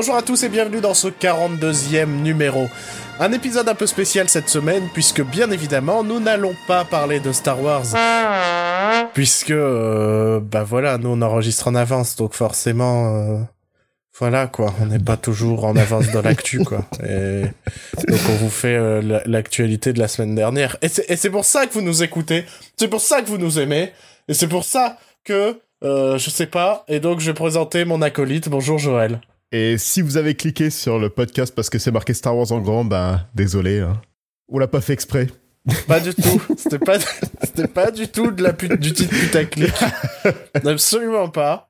Bonjour à tous et bienvenue dans ce 42e numéro. Un épisode un peu spécial cette semaine puisque bien évidemment nous n'allons pas parler de Star Wars. Puisque, euh, bah voilà, nous on enregistre en avance donc forcément... euh, voilà quoi, on n'est pas toujours en avance dans l'actu quoi. Et donc on vous fait euh, la- l'actualité de la semaine dernière. Et c'est et c'est pour ça que vous nous écoutez, c'est pour ça que vous nous aimez, et c'est pour ça que, euh, je sais pas, et donc je vais présenter mon acolyte. Bonjour Joël. Et si vous avez cliqué sur le podcast parce que c'est marqué Star Wars en grand, ben désolé. Hein. On l'a pas fait exprès. Pas du tout. C'était pas, c'était pas du tout de la pute, du titre putaclic. Absolument pas.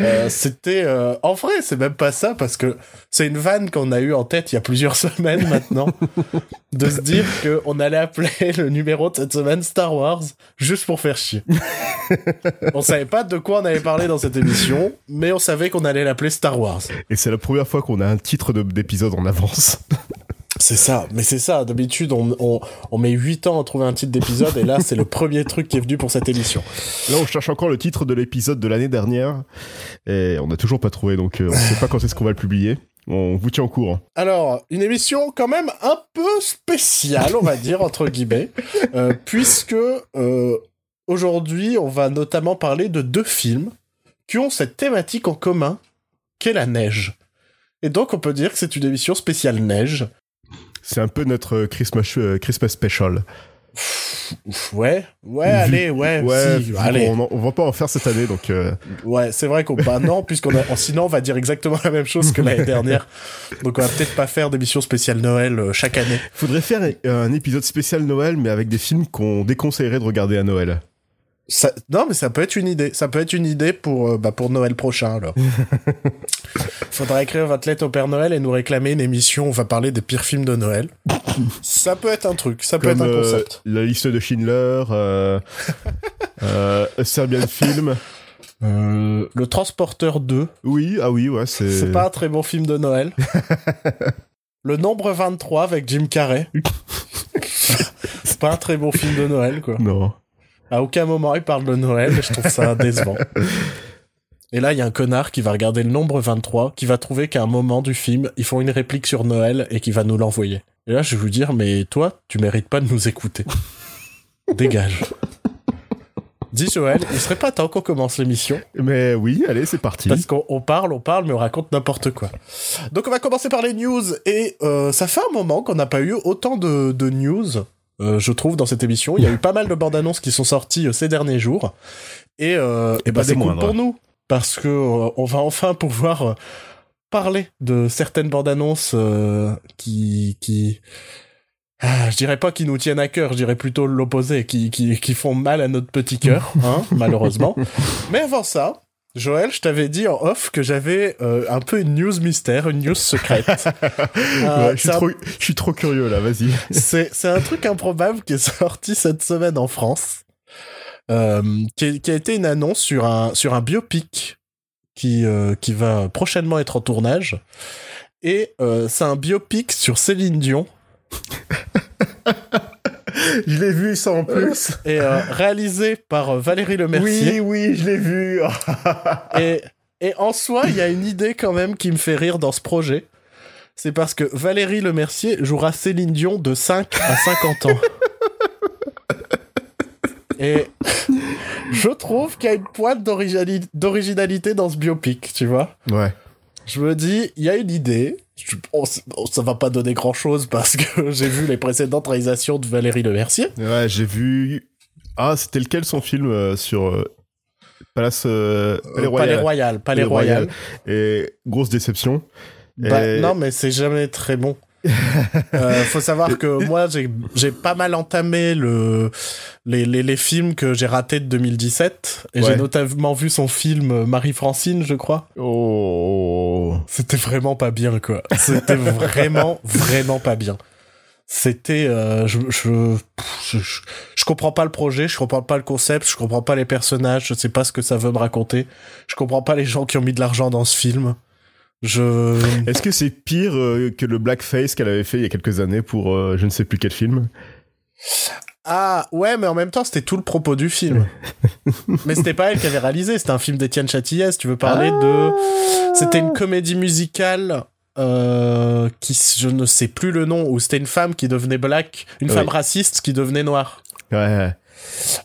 Euh, c'était, euh, en vrai, c'est même pas ça parce que c'est une vanne qu'on a eue en tête il y a plusieurs semaines maintenant. de se dire que on allait appeler le numéro de cette semaine Star Wars juste pour faire chier. on savait pas de quoi on allait parler dans cette émission, mais on savait qu'on allait l'appeler Star Wars. Et c'est la première fois qu'on a un titre de- d'épisode en avance. C'est ça, mais c'est ça. D'habitude, on, on, on met 8 ans à trouver un titre d'épisode, et là, c'est le premier truc qui est venu pour cette émission. Là, on cherche encore le titre de l'épisode de l'année dernière. Et on n'a toujours pas trouvé, donc euh, on sait pas quand est-ce qu'on va le publier. On vous tient au courant. Alors, une émission quand même un peu spéciale, on va dire, entre guillemets, euh, puisque euh, aujourd'hui, on va notamment parler de deux films qui ont cette thématique en commun, qu'est la neige. Et donc, on peut dire que c'est une émission spéciale neige. C'est un peu notre euh, Christmas, euh, Christmas special. Ouais, ouais, allez, ouais, Ouais, si, vu allez. en- on va pas en faire cette année, donc euh, Ouais, c'est vrai qu'on bah non, puisqu'on a sinon on va dire exactement la même chose que l'année dernière. Donc on va peut-être pas faire d'émission spéciale Noël euh, chaque année. faudrait faire un épisode spécial Noël, mais avec des films qu'on déconseillerait de regarder à Noël. Ça, non, mais ça peut être une idée. Ça peut être une idée pour euh, bah, pour Noël prochain alors. Faudra écrire votre lettre au Père Noël et nous réclamer une émission. où On va parler des pires films de Noël. ça peut être un truc. Ça peut être un euh, concept. la liste de Schindler, euh, euh, Serbian Film. Euh, le Transporteur 2, Oui, ah oui, ouais, c'est. c'est pas un très bon film de Noël. le Nombre 23 avec Jim Carrey. c'est pas un très bon film de Noël quoi. Non. À aucun moment il parle de Noël et je trouve ça décevant. Et là, il y a un connard qui va regarder le nombre 23, qui va trouver qu'à un moment du film, ils font une réplique sur Noël et qui va nous l'envoyer. Et là, je vais vous dire, mais toi, tu mérites pas de nous écouter. Dégage. Dis Joël, il serait pas temps qu'on commence l'émission Mais oui, allez, c'est parti. parce qu'on on parle, on parle, mais on raconte n'importe quoi. Donc on va commencer par les news et euh, ça fait un moment qu'on n'a pas eu autant de, de news, euh, je trouve, dans cette émission. Il y a eu pas mal de bandes annonces qui sont sorties euh, ces derniers jours et, euh, et bah, c'est cool pour nous parce que euh, on va enfin pouvoir parler de certaines bandes annonces euh, qui qui ah, je dirais pas qui nous tiennent à cœur, je dirais plutôt l'opposé, qui, qui, qui font mal à notre petit cœur, hein, malheureusement. Mais avant ça, Joël, je t'avais dit en off que j'avais euh, un peu une news mystère, une news secrète. Euh, Ouais, je, suis un- trop, je suis trop curieux là, vas-y. c'est un truc improbable qui est sorti cette semaine en France, euh, qui, qui a été une annonce sur un, sur un biopic qui, qui va prochainement être en tournage. Et c'est un biopic sur Céline Dion, Je l'ai vu ça en plus. et euh, réalisé par euh, Valérie Lemercier. Oui, oui, je l'ai vu. Et, et en soi, il y a une idée quand même qui me fait rire dans ce projet. C'est parce que Valérie Lemercier jouera Céline Dion de 5 à 50 ans. Et je trouve qu'il y a une pointe d'originali- d'originalité dans ce biopic, tu vois. ouais. Je me dis, il y a une idée. Je- on- ça va pas donner grand chose parce que j'ai vu les précédentes réalisations de Valérie Lemercier. Ouais, j'ai vu. Ah, c'était lequel son film euh, sur euh, Palace euh, Palais Royal. Palais Royal, Palais Palais Royal. Royal. Et grosse déception. Bah, Non, mais c'est jamais très bon. Euh, faut savoir que moi, j'ai pas mal entamé le, les, les, les films que j'ai ratés de 2017. Et Ouais. j'ai notamment vu son film euh, Marie-Francine, je crois. Oh. C'était vraiment pas bien, quoi. C'était vraiment, vraiment pas bien. C'était... euh, je, je, je, je comprends pas le projet, je comprends pas le concept, je comprends pas les personnages, je sais pas ce que ça veut me raconter. Je comprends pas les gens qui ont mis de l'argent dans ce film. Je... Est-ce que c'est pire euh, que le blackface qu'elle avait fait il y a quelques années pour euh, je ne sais plus quel film? Ah ouais, mais en même temps, c'était tout le propos du film. mais c'était pas elle qui avait réalisé, c'était un film d'Étienne Châtillès. Tu veux parler de... C'était une comédie musicale euh, qui, je ne sais plus le nom, où c'était une femme qui devenait black, une Oui. femme raciste qui devenait noire. Ouais, ouais.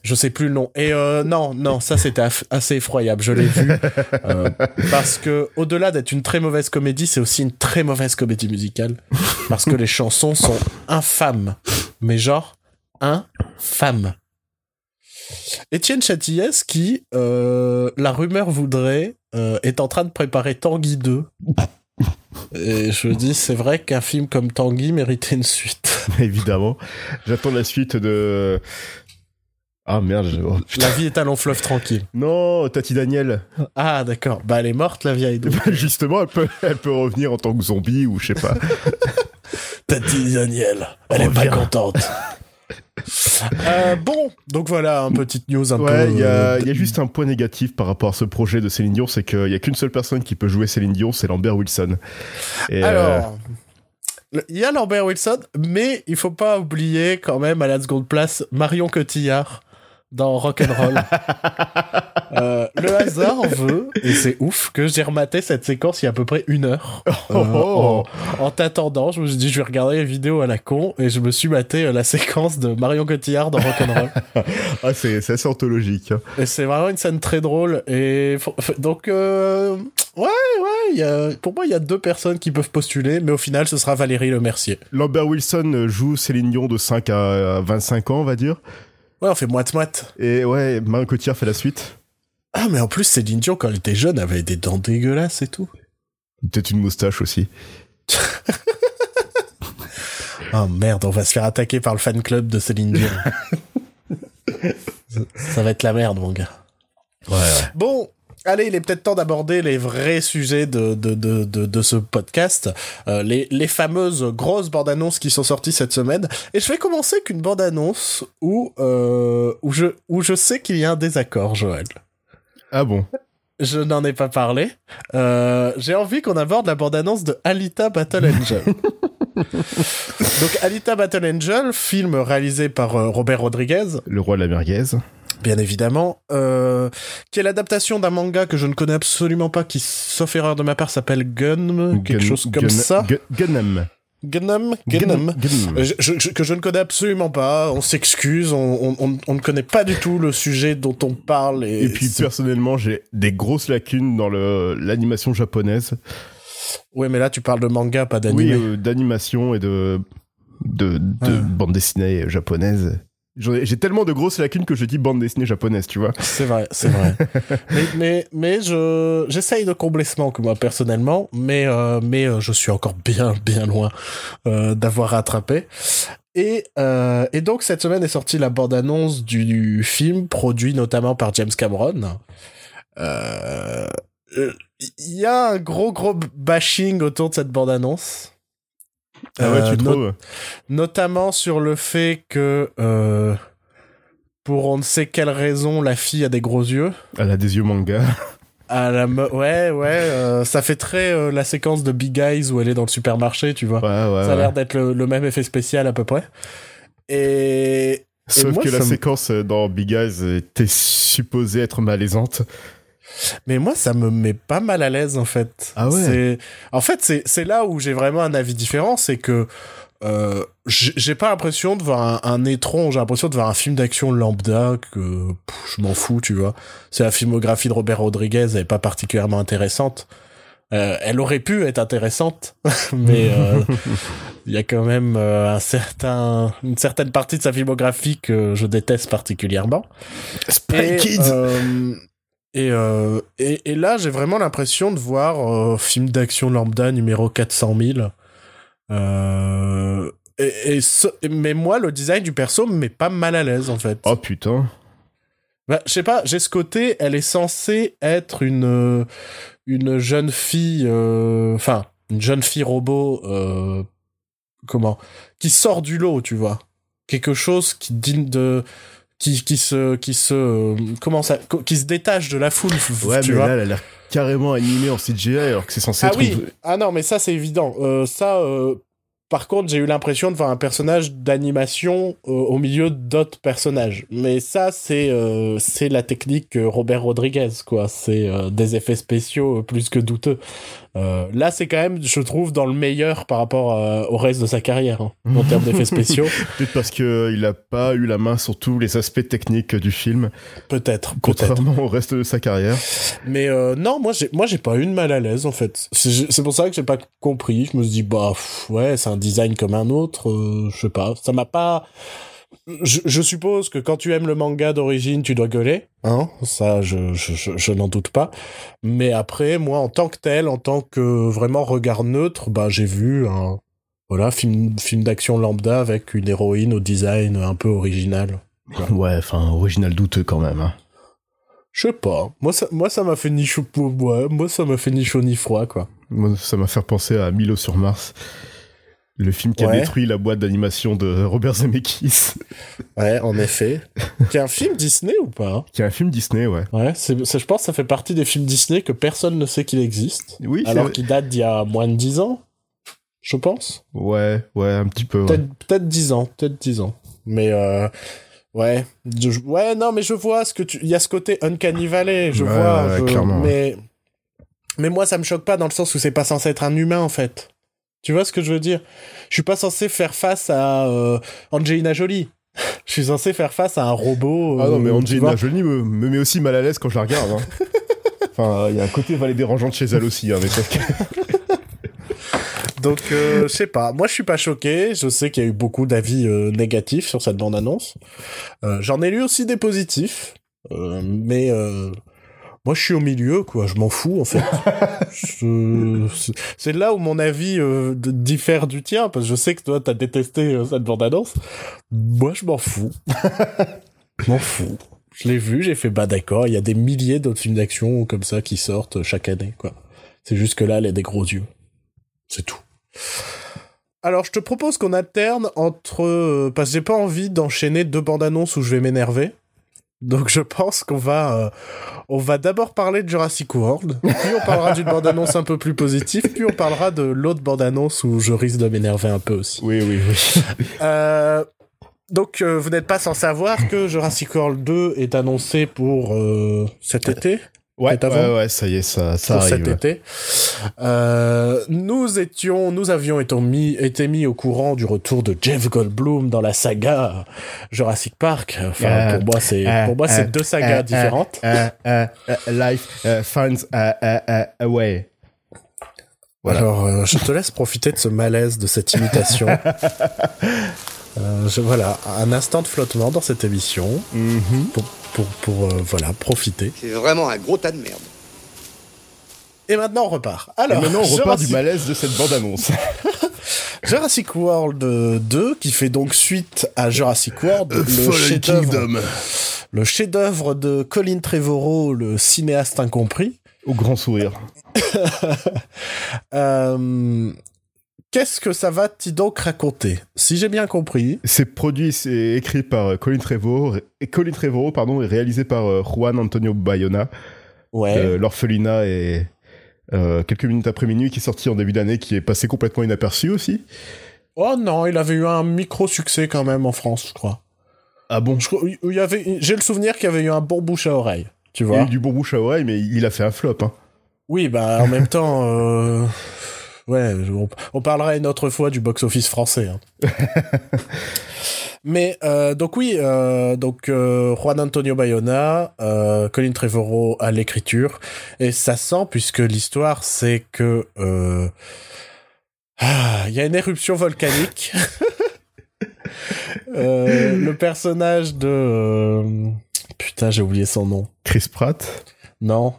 Je sais plus le nom. Et euh, non, non, ça c'était assez effroyable. Je l'ai vu Euh, parce que au-delà d'être une très mauvaise comédie, c'est aussi une très mauvaise comédie musicale parce que les chansons sont infâmes, mais genre infâmes. Étienne Châtillès qui, euh, la rumeur voudrait, est en train de préparer Tanguy 2. Et je dis, c'est vrai qu'un film comme Tanguy méritait une suite. évidemment. J'attends la suite de. Ah merde. je- oh. La vie est un long fleuve tranquille. Non, Tati Daniel. Ah, d'accord. Bah, elle est morte, la vieille. donc. Justement, elle peut, elle peut revenir en tant que zombie ou je sais pas. Tati Daniel, elle est pas contente. Euh, bon, donc voilà, une petite news un peu. Ouais, il y, a- euh, il y a juste un point négatif par rapport à ce projet de Céline Dion, c'est qu'il y a qu'une seule personne qui peut jouer Céline Dion, c'est Lambert Wilson. Et, euh, Alors, il y a Lambert Wilson, mais il faut pas oublier quand même à la seconde place Marion Cotillard dans Rock'n'Roll. euh, le hasard veut, et c'est ouf, que j'ai rematé cette séquence il y a à peu près une heure. Euh, Oh. en, en t'attendant, je me suis dit, je vais regarder les vidéos à la con, et je me suis maté euh, la séquence de Marion Cotillard dans Rock'n'Roll. ah, c'est c'est assez anthologique. hein. Et c'est vraiment une scène très drôle. Et donc, euh, ouais, ouais, il y a, pour moi, il y a deux personnes qui peuvent postuler, mais au final, ce sera Valérie Le Mercier. Lambert Wilson joue Céline Dion de 5 à 25 ans, on va dire. Ouais, on fait moite-moite. Et ouais, Marion Cotillard fait la suite. Ah, mais en plus, Céline Dion, quand elle était jeune, avait des dents dégueulasses et tout. Peut-être une moustache aussi. Oh merde, on va se faire attaquer par le fan club de Céline Dion. ça, ça va être la merde, mon gars. Ouais, ouais. Bon, allez, il est peut-être temps d'aborder les vrais sujets de, de, de, de, de ce podcast, euh, les, les fameuses grosses bandes annonces qui sont sorties cette semaine. Et je vais commencer qu'une bande annonce où, euh, où, je, où je sais qu'il y a un désaccord, Joël. Ah bon? Je n'en ai pas parlé. Euh, J'ai envie qu'on aborde la bande annonce de Alita Battle Angel. Donc Alita Battle Angel, film réalisé par Robert Rodriguez, Le roi de la merguez. Bien évidemment, euh, qui est l'adaptation d'un manga que je ne connais absolument pas, qui, sauf erreur de ma part, s'appelle Gun, quelque Gun- chose comme Gun- ça. Gun- Gunnam. Je- je- que je ne connais absolument pas, on s'excuse, on, on, on- on ne connaît pas du tout le sujet dont on parle. Et, Et puis personnellement, j'ai des grosses lacunes dans l'animation japonaise. Ouais, mais là tu parles de manga, pas d'anime. Oui, euh, d'animation et de de, de Ouais. bande dessinée japonaise. J'ai tellement de grosses lacunes que je dis bande dessinée japonaise, tu vois. C'est vrai, c'est vrai. mais mais, mais je j'essaye de combler ce manque moi personnellement, mais euh, mais euh, je suis encore bien bien loin euh, d'avoir rattrapé. Et euh, et donc cette semaine est sortie la bande annonce du, du film produit notamment par James Cameron. Euh, Il y a un gros gros bashing autour de cette bande annonce. Ah ouais, Euh, tu not- trouves notamment sur le fait que euh, pour on ne sait quelle raison la fille a des gros yeux. Elle a des yeux manga. À la me- ouais ouais euh, ça fait très euh, la séquence de Big Eyes où elle est dans le supermarché tu vois Ouais, ouais. ça a ouais. l'air d'être le, le même effet spécial à peu près et Sauf moi, que la séquence dans Big Eyes était supposée être malaisante. Mais moi ça me met pas mal à l'aise en fait Ah ouais? C'est en fait c'est c'est là où j'ai vraiment un avis différent c'est que euh, j'ai pas l'impression de voir un, un étron, j'ai l'impression de voir un film d'action lambda que pff, je m'en fous, tu vois. C'est la filmographie de Robert Rodriguez, elle est pas particulièrement intéressante. Euh, elle aurait pu être intéressante, mais euh, il y a quand même euh, un certain, une certaine partie de sa filmographie que je déteste particulièrement. Spy Kids euh, et, euh, et, et là, j'ai vraiment l'impression de voir euh, film d'action lambda numéro 400 000. Euh, et, et ce- mais moi, le design du perso me met pas mal à l'aise, en fait. Oh putain. Bah, je sais pas, j'ai ce côté, elle est censée être une, euh, une jeune fille, enfin, une jeune fille robot, comment, qui sort du lot, tu vois. Quelque chose qui digne de, qui, qui se, qui se, euh, comment ça, qui se détache de la foule, Ouais, tu mais vois. là, elle a l'air carrément animée en CGI alors que c'est censé ah être oui, une- ah non, mais ça c'est évident. Euh, ça, euh, par contre, j'ai eu l'impression de voir un personnage d'animation euh, au milieu d'autres personnages. Mais ça, c'est c'est la technique Robert Rodriguez, quoi. C'est des effets spéciaux plus que douteux. Là, c'est quand même, je trouve, dans le meilleur par rapport au reste de sa carrière hein, en termes d'effets spéciaux. Peut-être parce que il a pas eu la main sur tous les aspects techniques du film. Peut-être. Contrairement au reste de sa carrière. Mais non, moi, j'ai moi j'ai pas eu de mal à l'aise en fait. C'est pour ça que j'ai pas compris. Je me suis dit bah ouais, c'est un design comme un autre, euh, je sais pas. Ça m'a pas. Je, suppose que quand tu aimes le manga d'origine, tu dois gueuler, hein. Ça, je, je, je, n'en doute pas. Mais après, moi, en tant que tel, en tant que vraiment regard neutre, bah, j'ai vu un, voilà, film, film d'action lambda avec une héroïne au design un peu original. Ouais, enfin, original douteux quand même, hein. Je sais pas. Moi, ça, moi, ça m'a fait ni chaud, ouais, moi, ça m'a fait ni chaud ni froid, quoi. Moi, ça m'a fait penser à Milo sur Mars. Le film qui a détruit la boîte d'animation de Robert Zemeckis. Ouais, en effet. qui est un film Disney ou pas Qui est un film Disney, ouais. Ouais, je pense que ça fait partie des films Disney que personne ne sait qu'il existe. Oui, Alors qu'il date d'il y a moins de 10 ans, je pense. Ouais, ouais, un petit peu. Peut-être, peut-être 10 ans, peut-être 10 ans. Mais euh, ouais, ouais, non, mais je vois ce que tu. Il y a ce côté Uncanny Valley, je vois. clairement. Mais mais moi, ça me choque pas dans le sens où c'est pas censé être un humain en fait. Tu vois ce que je veux dire? Je suis pas censé faire face à euh, Angelina Jolie. je suis censé faire face à un robot. ah non, mais euh, Angelina Jolie me, me, met aussi mal à l'aise quand je la regarde. Hein. enfin, il y a un côté valet dérangeant chez elle aussi. Hein, Donc, euh, je sais pas. Moi, je suis pas choqué. Je sais qu'il y a eu beaucoup d'avis négatifs sur cette bande-annonce. J'en ai lu aussi des positifs. mais moi, je suis au milieu, quoi. Je m'en fous, en fait. C'est là où mon avis euh, diffère du tien, parce que je sais que toi, t'as détesté euh, cette bande-annonce. Moi, je m'en fous. je m'en fous. Je l'ai vu, j'ai fait, bah d'accord, il y a des milliers d'autres films d'action comme ça qui sortent chaque année, quoi. C'est juste que là, elle a des gros yeux. C'est tout. Alors, je te propose qu'on alterne entre... Euh, parce que j'ai pas envie d'enchaîner deux bandes annonces où je vais m'énerver. Donc je pense qu'on va euh, on va d'abord parler de Jurassic World, puis on parlera d'une bande-annonce un peu plus positive, puis on parlera de l'autre bande-annonce où je risque de m'énerver un peu aussi. Oui, oui, oui. euh, donc euh, vous n'êtes pas sans savoir que Jurassic World 2 est annoncé pour cet été Ouais, ouais, ouais, ça y est, ça, ça arrive. cet été. Euh, nous étions, nous avions été mis, été mis au courant du retour de Jeff Goldblum dans la saga Jurassic Park. Enfin, euh, pour moi, c'est, euh, pour moi, c'est deux sagas différentes. life finds a way. Voilà. Alors, je te laisse profiter de ce malaise, de cette imitation. je, voilà, un instant de flottement dans cette émission. Mm pour pour, pour euh, voilà, profiter. C'est vraiment un gros tas de merde. Et maintenant, on repart. Alors, Et maintenant, on repart du malaise de cette bande-annonce. Jurassic World 2, qui fait donc suite à Jurassic World, le chef-d'œuvre, le chef-d'œuvre de Colin Trevorrow, le cinéaste incompris. Au grand sourire. euh, Qu'est-ce que ça va t donc raconter? Si j'ai bien compris. C'est produit, c'est écrit par euh, Colin Trevorrow, et Colin Trevorrow, pardon, et réalisé par euh, Juan Antonio Bayona. Ouais. L'orphelinat et euh, quelques minutes après minuit qui est sorti en début d'année, qui est passé complètement inaperçu aussi. Oh non, il avait eu un micro succès quand même en France, je crois. Ah bon? J'ai le souvenir qu'il y avait eu un bon bouche à oreille. Tu vois. Il y a eu du bon bouche à oreille, mais il a fait un flop. Hein. Oui, bah en même temps. Euh ouais, on, parlera une autre fois du box-office français. Hein. Mais euh, donc oui, euh, donc euh, Juan Antonio Bayona, Colin Trevorrow à l'écriture, et ça sent puisque l'histoire c'est que ah, il y a une éruption volcanique. le personnage de putain j'ai oublié son nom. Chris Pratt? Non.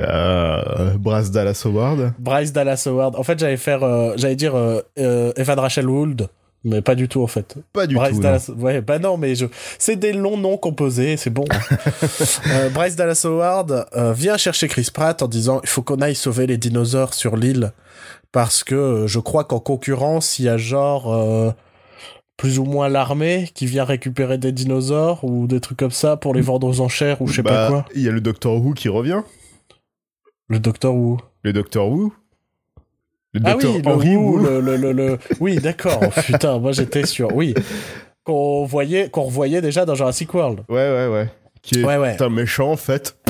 Euh, Bryce Dallas Howard. Bryce Dallas Howard. En fait, j'allais faire, euh, j'allais dire euh, euh, Evan Rachel Wood, mais pas du tout en fait. Pas du Bryce tout. Dallas... Ouais, bah non, mais je... c'est des longs noms composés, c'est bon. euh, Bryce Dallas Howard vient chercher Chris Pratt en disant il faut qu'on aille sauver les dinosaures sur l'île parce que je crois qu'en concurrence il y a genre plus ou moins l'armée qui vient récupérer des dinosaures ou des trucs comme ça pour les vendre aux enchères ou je sais pas bah, quoi. Il y a le Docteur Who qui revient. Le Docteur Who. Le Docteur Who Le Ah oui, le, Wu, Wu. le, le, Oui, d'accord. Oh, putain, moi j'étais sûr. Oui. Qu'on voyait, qu'on revoyait déjà dans Jurassic World. Ouais, ouais, ouais. Qui est Ouais, ouais. un méchant, en fait.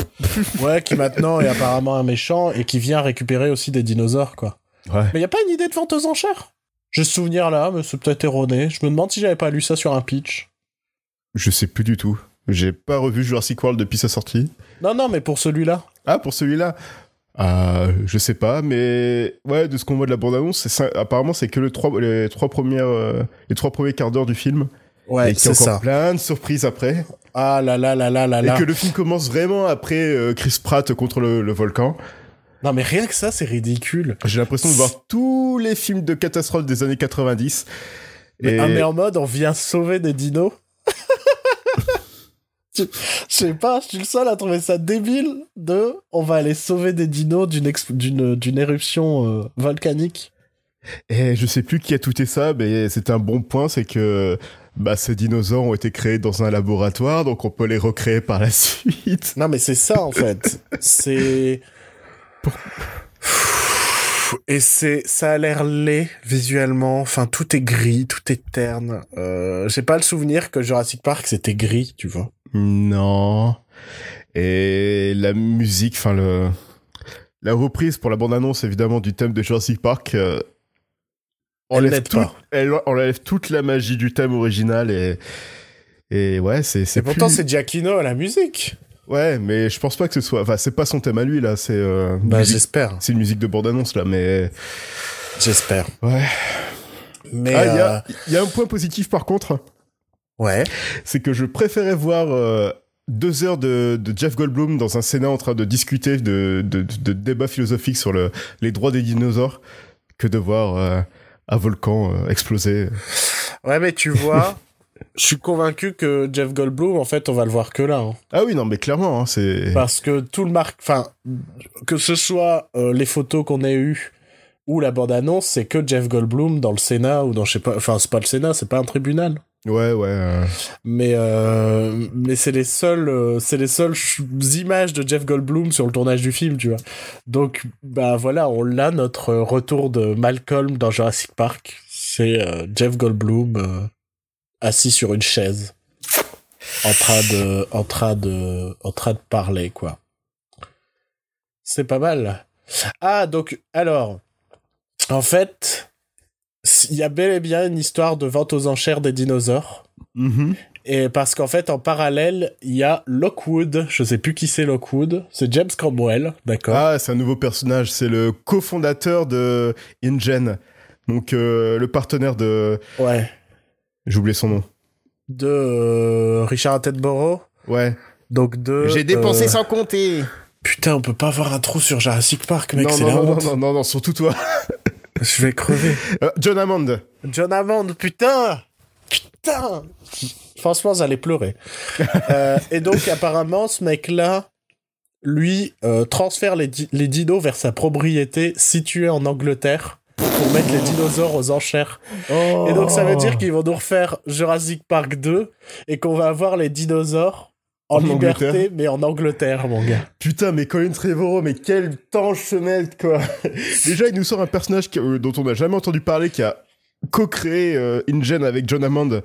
Ouais, qui maintenant est apparemment un méchant et qui vient récupérer aussi des dinosaures, quoi. Ouais. Mais y a pas une idée de vente aux enchères? J'ai ce souvenir là, mais c'est peut-être erroné. Je me demande si j'avais pas lu ça sur un pitch. Je sais plus du tout. J'ai pas revu Jurassic World depuis sa sortie. Non, non, mais pour celui-là. Ah, pour celui-là Ah, je sais pas, mais ouais, de ce qu'on voit de la bande-annonce, apparemment c'est que le trois, les trois premières, euh, les trois premiers quarts d'heure du film, Ouais, c'est ça. plein de surprises après, Ah là là là là là là. et que le film commence vraiment après euh, Chris Pratt contre le, le volcan. Non, mais rien que ça, c'est ridicule. J'ai l'impression de voir tous les films de catastrophe des années 90. Mais, Et ah, mais en mode, on vient sauver des dinos Je sais pas, je suis le seul à trouver ça débile de on va aller sauver des dinos d'une éruption euh, volcanique. Et je sais plus qui a touté ça, mais c'est un bon point, c'est que bah, ces dinosaures ont été créés dans un laboratoire, donc on peut les recréer par la suite. Non mais c'est ça en fait. c'est et c'est ça a l'air laid visuellement. Enfin tout est gris, tout est terne. Euh, J'ai pas le souvenir que Jurassic Park c'était gris, tu vois. Non. Et la musique, enfin le la reprise pour la bande-annonce évidemment du thème de Jurassic Park euh, Elle enlève, l'aide tout- pas. elle enlève toute la magie du thème original et et ouais c'est c'est Et pourtant plus- c'est Giacchino à la musique. Ouais mais je pense pas que ce soit enfin c'est pas son thème à lui là c'est euh, Bah musique- j'espère, c'est une musique de bande-annonce là mais j'espère. ouais Mais ah il y, euh, a, il y a un point positif par contre ouais. c'est que je préférais voir euh, deux heures de, de Jeff Goldblum dans un Sénat en train de discuter de, de, de débats philosophiques sur le, les droits des dinosaures que de voir un volcan exploser. Ouais mais tu vois, je suis convaincu que Jeff Goldblum en fait on va le voir que là. hein. Ah oui, non, mais clairement, hein, c'est... Parce que tout le marque, enfin, que ce soit euh, les photos qu'on ait eues ou la bande-annonce, c'est que Jeff Goldblum dans le Sénat ou dans, je sais pas, enfin, c'est pas le Sénat, c'est pas un tribunal. Ouais, ouais. euh, Mais, euh, mais c'est les seules, euh, c'est les seules images de Jeff Goldblum sur le tournage du film, tu vois. Donc, bah voilà, on l'a notre retour de Malcolm dans Jurassic Park. C'est Jeff Goldblum assis sur une chaise, en train de, en train de, en train de parler, quoi. C'est pas mal. Ah, donc, alors, en fait, il y a bel et bien une histoire de vente aux enchères des dinosaures. mhm. Et parce qu'en fait, en parallèle, il y a Lockwood. Je sais plus qui c'est Lockwood. C'est James Cromwell, d'accord. Ah, c'est un nouveau personnage, c'est le cofondateur de InGen. Donc, euh, le partenaire de... Ouais. J'ai oublié son nom. De euh, Richard Attenborough. Ouais. Donc de. J'ai dépensé euh, sans compter. Putain, on peut pas avoir un trou sur Jurassic Park, mec. non, non, la non, non, honte. non, non, non, surtout toi. Je vais crever. Euh, John Hammond. John Hammond, putain Putain Franchement, j'allais pleurer. Euh, et donc, apparemment, ce mec-là, lui, euh, transfère les, di- les dinos vers sa propriété située en Angleterre pour mettre les dinosaures aux enchères. Et donc, ça veut dire qu'ils vont nous refaire Jurassic Park 2 et qu'on va avoir les dinosaures en, En liberté, Angleterre. mais en Angleterre, mon gars. Putain, mais Colin Trevorrow, mais quel ce mec, quoi. Déjà, il nous sort un personnage euh, dont on n'a jamais entendu parler, qui a co-créé euh, InGen avec John Hammond.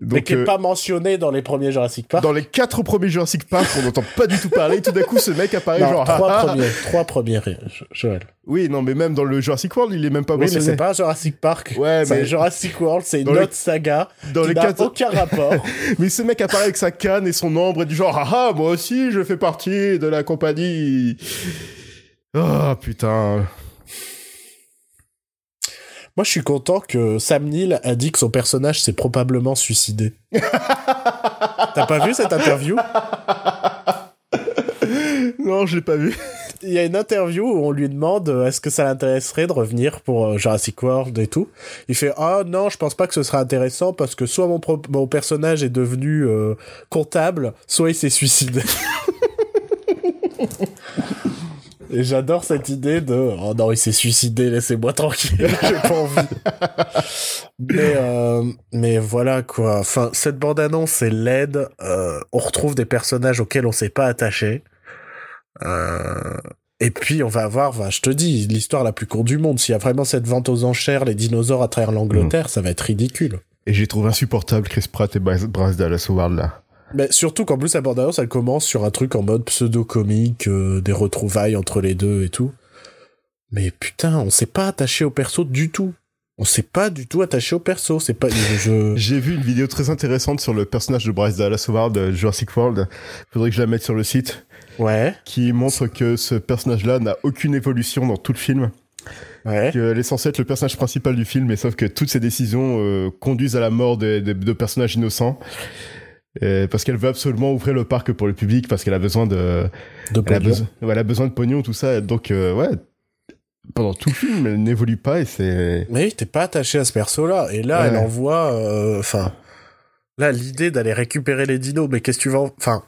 Mais qui est euh, pas mentionné dans les premiers Jurassic Park. dans les quatre premiers Jurassic Park, on n'entend pas du tout parler. Tout d'un coup, ce mec apparaît Non, genre... trois ah, ah. premiers, trois premiers, Jo- Joël. Oui, non, mais même dans le Jurassic World, il est même pas Oui, mais mentionné. c'est pas Jurassic Park. Ouais, c'est mais- Jurassic World, c'est une les- autre saga dans qui les quatre... aucun rapport. Mais ce mec apparaît avec sa canne et son ombre et du genre, ah ah, moi aussi, je fais partie de la compagnie. Oh, putain. Moi, je suis content que Sam Neill a dit que son personnage s'est probablement suicidé. T'as pas vu cette interview? Non, je l'ai pas vu. Il y a une interview où on lui demande euh, est-ce que ça l'intéresserait de revenir pour euh, Jurassic World et tout? Il fait ah non, je pense pas que ce sera intéressant parce que soit mon, pro- mon personnage est devenu euh, comptable, soit il s'est suicidé. Et j'adore cette idée de oh non il s'est suicidé laissez-moi tranquille j'ai pas envie mais euh, mais voilà quoi enfin cette bande annonce c'est laide euh, on retrouve des personnages auxquels on s'est pas attaché euh, Et puis on va avoir, je te dis, l'histoire la plus courte du monde. S'il y a vraiment cette vente aux enchères, les dinosaures à travers l'Angleterre, ça va être ridicule. Et j'ai trouvé insupportable Chris Pratt et Bryce Dallas Howard là. Mais surtout qu'en plus, la bande-annonce, elle commence sur un truc en mode pseudo-comique, euh, des retrouvailles entre les deux et tout. Mais putain, on s'est pas attaché au perso du tout. On s'est pas du tout attaché au perso. C'est pas. Je, J'ai vu une vidéo très intéressante sur le personnage de Bryce Dallas Howard de Jurassic World. Faudrait que je la mette sur le site. Ouais, Qui montre que ce personnage-là n'a aucune évolution dans tout le film. ouais. qu'elle est censée être le personnage principal du film, mais sauf que toutes ses décisions euh, conduisent à la mort de, de- de personnages innocents. Et parce qu'elle veut absolument ouvrir le parc pour le public, parce qu'elle a besoin de, De elle a, pognon. besoin, elle a besoin de pognon, tout ça. Donc euh, ouais, pendant tout le film, elle n'évolue pas et c'est. Mais oui, t'es pas attaché à ce perso-là. Et là, Ouais. elle envoie. euh, Enfin. là, l'idée d'aller récupérer les dinos, mais qu'est-ce que tu vas. en- Enfin.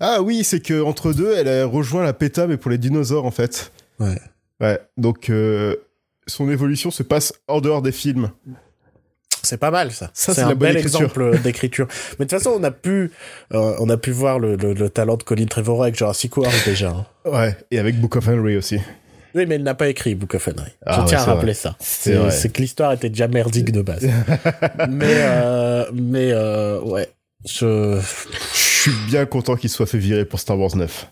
Ah oui, c'est que entre deux, elle a rejoint la PETA, mais pour les dinosaures en fait. Ouais. Ouais. Donc euh, son évolution se passe en dehors des films. C'est pas mal ça. Ça, c'est un la bel écriture. exemple d'écriture. Mais de toute façon, on a pu, euh, on a pu voir le, le, le talent de Colin Trevorrow avec Jurassic World déjà. hein. Ouais. Et avec Book of Henry aussi. Oui, mais il n'a pas écrit Book of Henry. Ah Je ouais, tiens à rappeler vrai. ça. C'est que l'histoire était déjà merdique de base. mais euh, mais euh, ouais, je Je suis bien content qu'il soit fait virer pour Star Wars 9.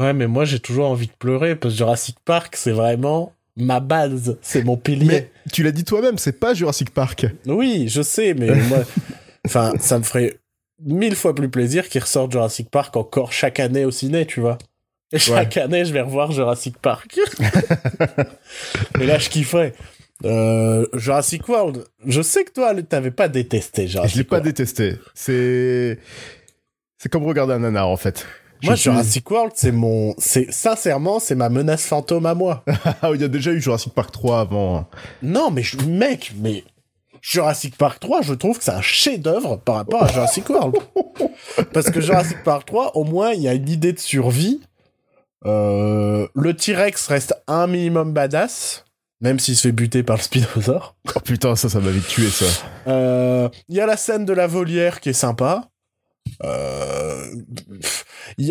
ouais, mais moi j'ai toujours envie de pleurer parce que Jurassic Park c'est vraiment ma base, c'est mon pilier. Mais tu l'as dit toi-même, c'est pas Jurassic Park. Oui, je sais, mais moi, enfin, ça me ferait mille fois plus plaisir qu'ils ressortent Jurassic Park encore chaque année au ciné, tu vois. Et chaque année, je vais revoir Jurassic Park. Et là, je kifferais. Euh, Jurassic World, je sais que toi, t'avais pas détesté Jurassic je l'ai pas détesté. C'est c'est comme regarder un nanar en fait. Moi, suis- Jurassic World, c'est mon, c'est sincèrement, c'est ma menace fantôme à moi. Ah, il y a déjà eu Jurassic Park 3 avant. non, mais je- mec, mais Jurassic Park 3, je trouve que c'est un chef-d'œuvre par rapport à Jurassic World. Parce que Jurassic Park 3, au moins, il y a une idée de survie. Euh, le T-Rex reste un minimum badass, même s'il se fait buter par le Spinosaure. Oh putain, ça, ça m'avait tué ça. Euh, Il y a la scène de la volière qui est sympa. Euh,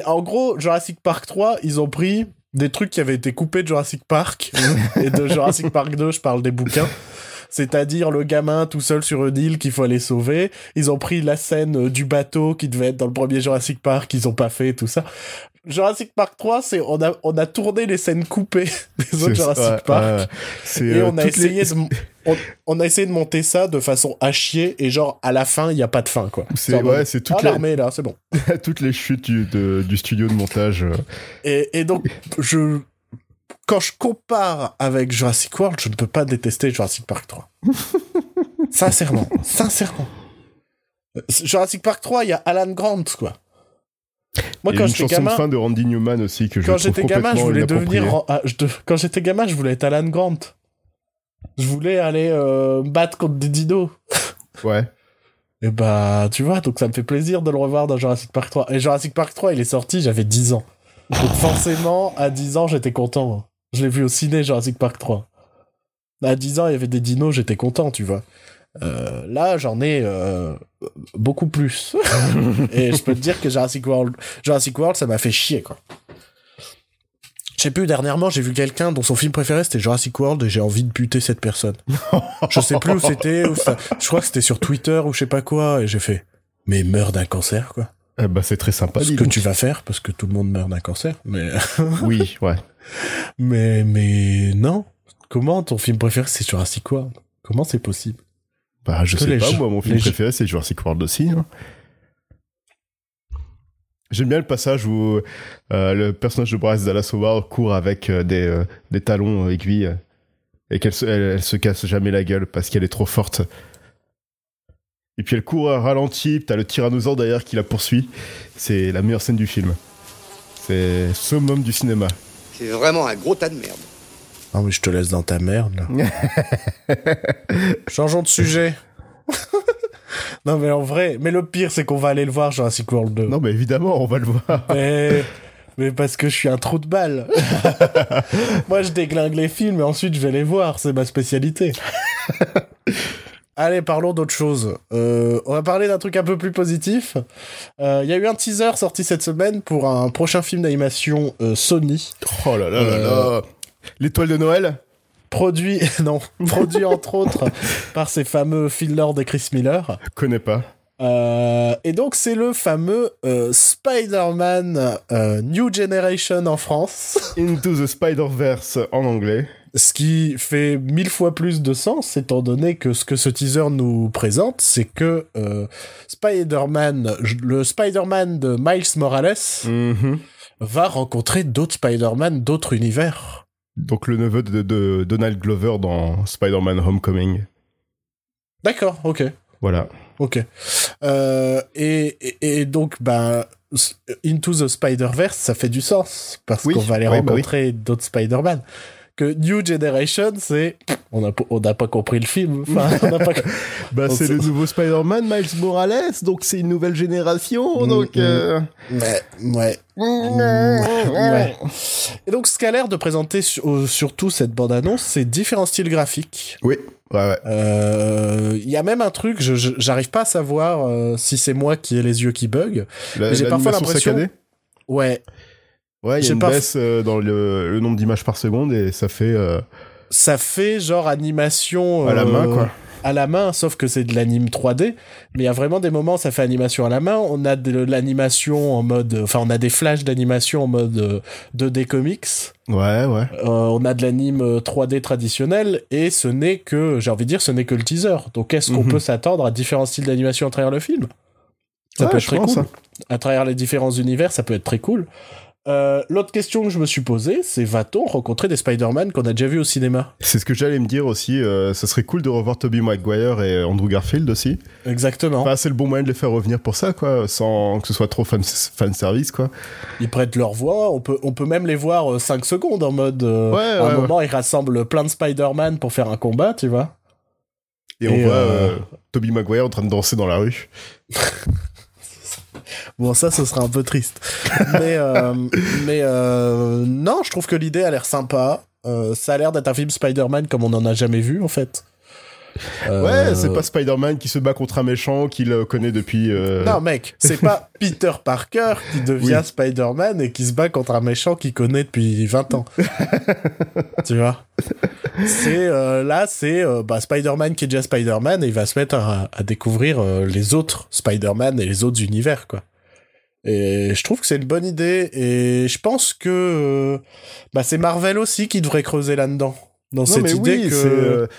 en gros, Jurassic Park 3, ils ont pris des trucs qui avaient été coupés de Jurassic Park et de Jurassic Park 2, je parle des bouquins. C'est-à-dire le gamin tout seul sur une île qu'il faut aller sauver. Ils ont pris la scène du bateau qui devait être dans le premier Jurassic Park, ils ont pas fait tout ça. Jurassic Park 3, c'est on a on a tourné les scènes coupées des autres Jurassic Park. ouais. Et euh, on a les- essayé de, on, on a essayé de monter ça de façon à chier et genre à la fin il y a pas de fin quoi. C'est ouais, c'est toutes ah, l'armée là c'est bon. toutes les chutes du, de- du studio de montage. euh. Et, et donc je quand je compare avec Jurassic World je ne peux pas détester Jurassic Park 3. sincèrement, sincèrement. Jurassic Park 3 il y a Alan Grant quoi. Moi quand j'étais gamin fin de Randy Newman aussi que je quand j'étais gamin je voulais devenir ah, je quand j'étais gamin je voulais être Alan Grant. Je voulais aller euh, battre contre des dinos. Ouais. Et bah, tu vois, donc ça me fait plaisir de le revoir dans Jurassic Park 3. Et Jurassic Park 3, il est sorti, j'avais 10 ans. Donc forcément, à 10 ans, j'étais content. Je l'ai vu au ciné, Jurassic Park 3. À 10 ans, il y avait des dinos, j'étais content, tu vois. Euh, là, j'en ai euh, beaucoup plus. Et je peux te dire que Jurassic World, Jurassic World, ça m'a fait chier, quoi. Je sais plus, dernièrement, j'ai vu quelqu'un dont son film préféré c'était Jurassic World et j'ai envie de buter cette personne. je sais plus où c'était, ça- je crois que c'était sur Twitter ou je sais pas quoi, et j'ai fait, mais meurs d'un cancer, quoi. Eh bah, c'est très sympa. Ce que donc. tu vas faire, parce que tout le monde meurt d'un cancer, mais, Oui, ouais. mais, mais non. Comment ton film préféré c'est Jurassic World? Comment c'est possible? Bah, je sais pas, moi, mon film les préféré, c'est Jurassic World aussi. hein. J'aime bien le passage où euh, le personnage de Bryce Dallas Howard court avec euh, des, euh, des talons aiguilles et qu'elle se, elle, elle se casse jamais la gueule parce qu'elle est trop forte. Et puis elle court à ralenti, t'as le tyrannosaure derrière qui la poursuit. C'est la meilleure scène du film. C'est summum du cinéma. C'est vraiment un gros tas de merde. Ah mais je te laisse dans ta merde, là. Changeons de sujet. non mais en vrai, mais le pire c'est qu'on va aller le voir Jurassic World 2. Non, mais évidemment, on va le voir. Mais, mais parce que je suis un trou de balle. Moi, je déglingue les films et ensuite je vais les voir. C'est ma spécialité. allez, parlons d'autre chose. Euh, on va parler d'un truc un peu plus positif. Euh, Il y a eu un teaser sorti cette semaine pour un prochain film d'animation euh, Sony, Oh là là là là. L'étoile de Noël produit, non, produit entre autres par ces fameux Phil Lord et Chris Miller. Connais pas. Euh, et donc c'est le fameux euh, Spider-Man euh, New Generation en France, Into the Spider-Verse en anglais. ce qui fait mille fois plus de sens étant donné que ce que ce teaser nous présente, c'est que euh, Spider-Man, le Spider-Man de Miles Morales, Mhm. va rencontrer d'autres Spider-Man d'autres univers. Donc le neveu de, de Donald Glover dans Spider-Man Homecoming. D'accord, ok. Voilà. Ok. Euh, et, et, et donc, ben, s- Into the Spider-Verse, ça fait du sens. Parce Oui, qu'on va aller oui, bah rencontrer d'autres Spider-Man. Que New Generation, c'est. On n'a on n'a pas compris le film. Enfin, on n'a pas. Bah c'est le nouveau Spider-Man, Miles Morales, donc c'est une nouvelle génération, Mm, donc... mm. euh, Ouais, ouais. Ouais. Et donc, ce qu'a l'air de présenter su- au- surtout cette bande-annonce, c'est différents styles graphiques. Oui, ouais, ouais. Euh, Il y a même un truc, je- je- j'arrive pas à savoir euh, si c'est moi qui ai les yeux qui bug. J'ai parfois l'impression- Ouais, Ouais, il y a une pas- baisse euh, dans le, le nombre d'images par seconde et ça fait euh, ça fait genre animation à la euh, main, quoi. à la main sauf que c'est de l'anime 3D mais il y a vraiment des moments où ça fait animation à la main on a de l'animation en mode enfin on a des flashs d'animation en mode euh, 2D comics Ouais, ouais. Euh, on a de l'anime euh, 3D traditionnel et ce n'est que j'ai envie de dire ce n'est que le teaser donc est-ce qu'on Mhm. peut s'attendre à différents styles d'animation à travers le film? Ça Ouais, peut être très pense, cool hein. à travers les différents univers ça peut être très cool Euh, L'autre question que je me suis posée, c'est va-t-on rencontrer des Spider-Man qu'on a déjà vus au cinéma C'est ce que j'allais me dire aussi. euh, ça serait cool de revoir Tobey Maguire et Andrew Garfield aussi. Exactement. Enfin, c'est le bon moyen de les faire revenir pour ça, quoi, sans que ce soit trop fan, fan service, quoi. Ils prêtent leur voix, on peut, on peut même les voir 5 secondes en mode... euh, Ouais, à un ouais, ouais. moment, ils rassemblent plein de Spider-Man pour faire un combat, tu vois. Et, on Et, voit euh, euh, Tobey Maguire en train de danser dans la rue. Bon, ça, ce sera un peu triste. mais euh, euh, non, je trouve que l'idée a l'air sympa. Euh, ça a l'air d'être un film Spider-Man comme on n'en a jamais vu, en fait. Euh, Ouais, c'est pas Spider-Man qui se bat contre un méchant qu'il euh, connaît depuis. euh, Non, mec, c'est pas Peter Parker qui devient Oui. Spider-Man et qui se bat contre un méchant qu'il connaît depuis 20 ans. tu vois? C'est euh, là, c'est euh, bah, Spider-Man qui est déjà Spider-Man et il va se mettre à, à découvrir euh, les autres Spider-Man et les autres univers, quoi. Et je trouve que c'est une bonne idée et je pense que euh, bah, c'est Marvel aussi qui devrait creuser là-dedans. Dans non, cette mais idée oui, que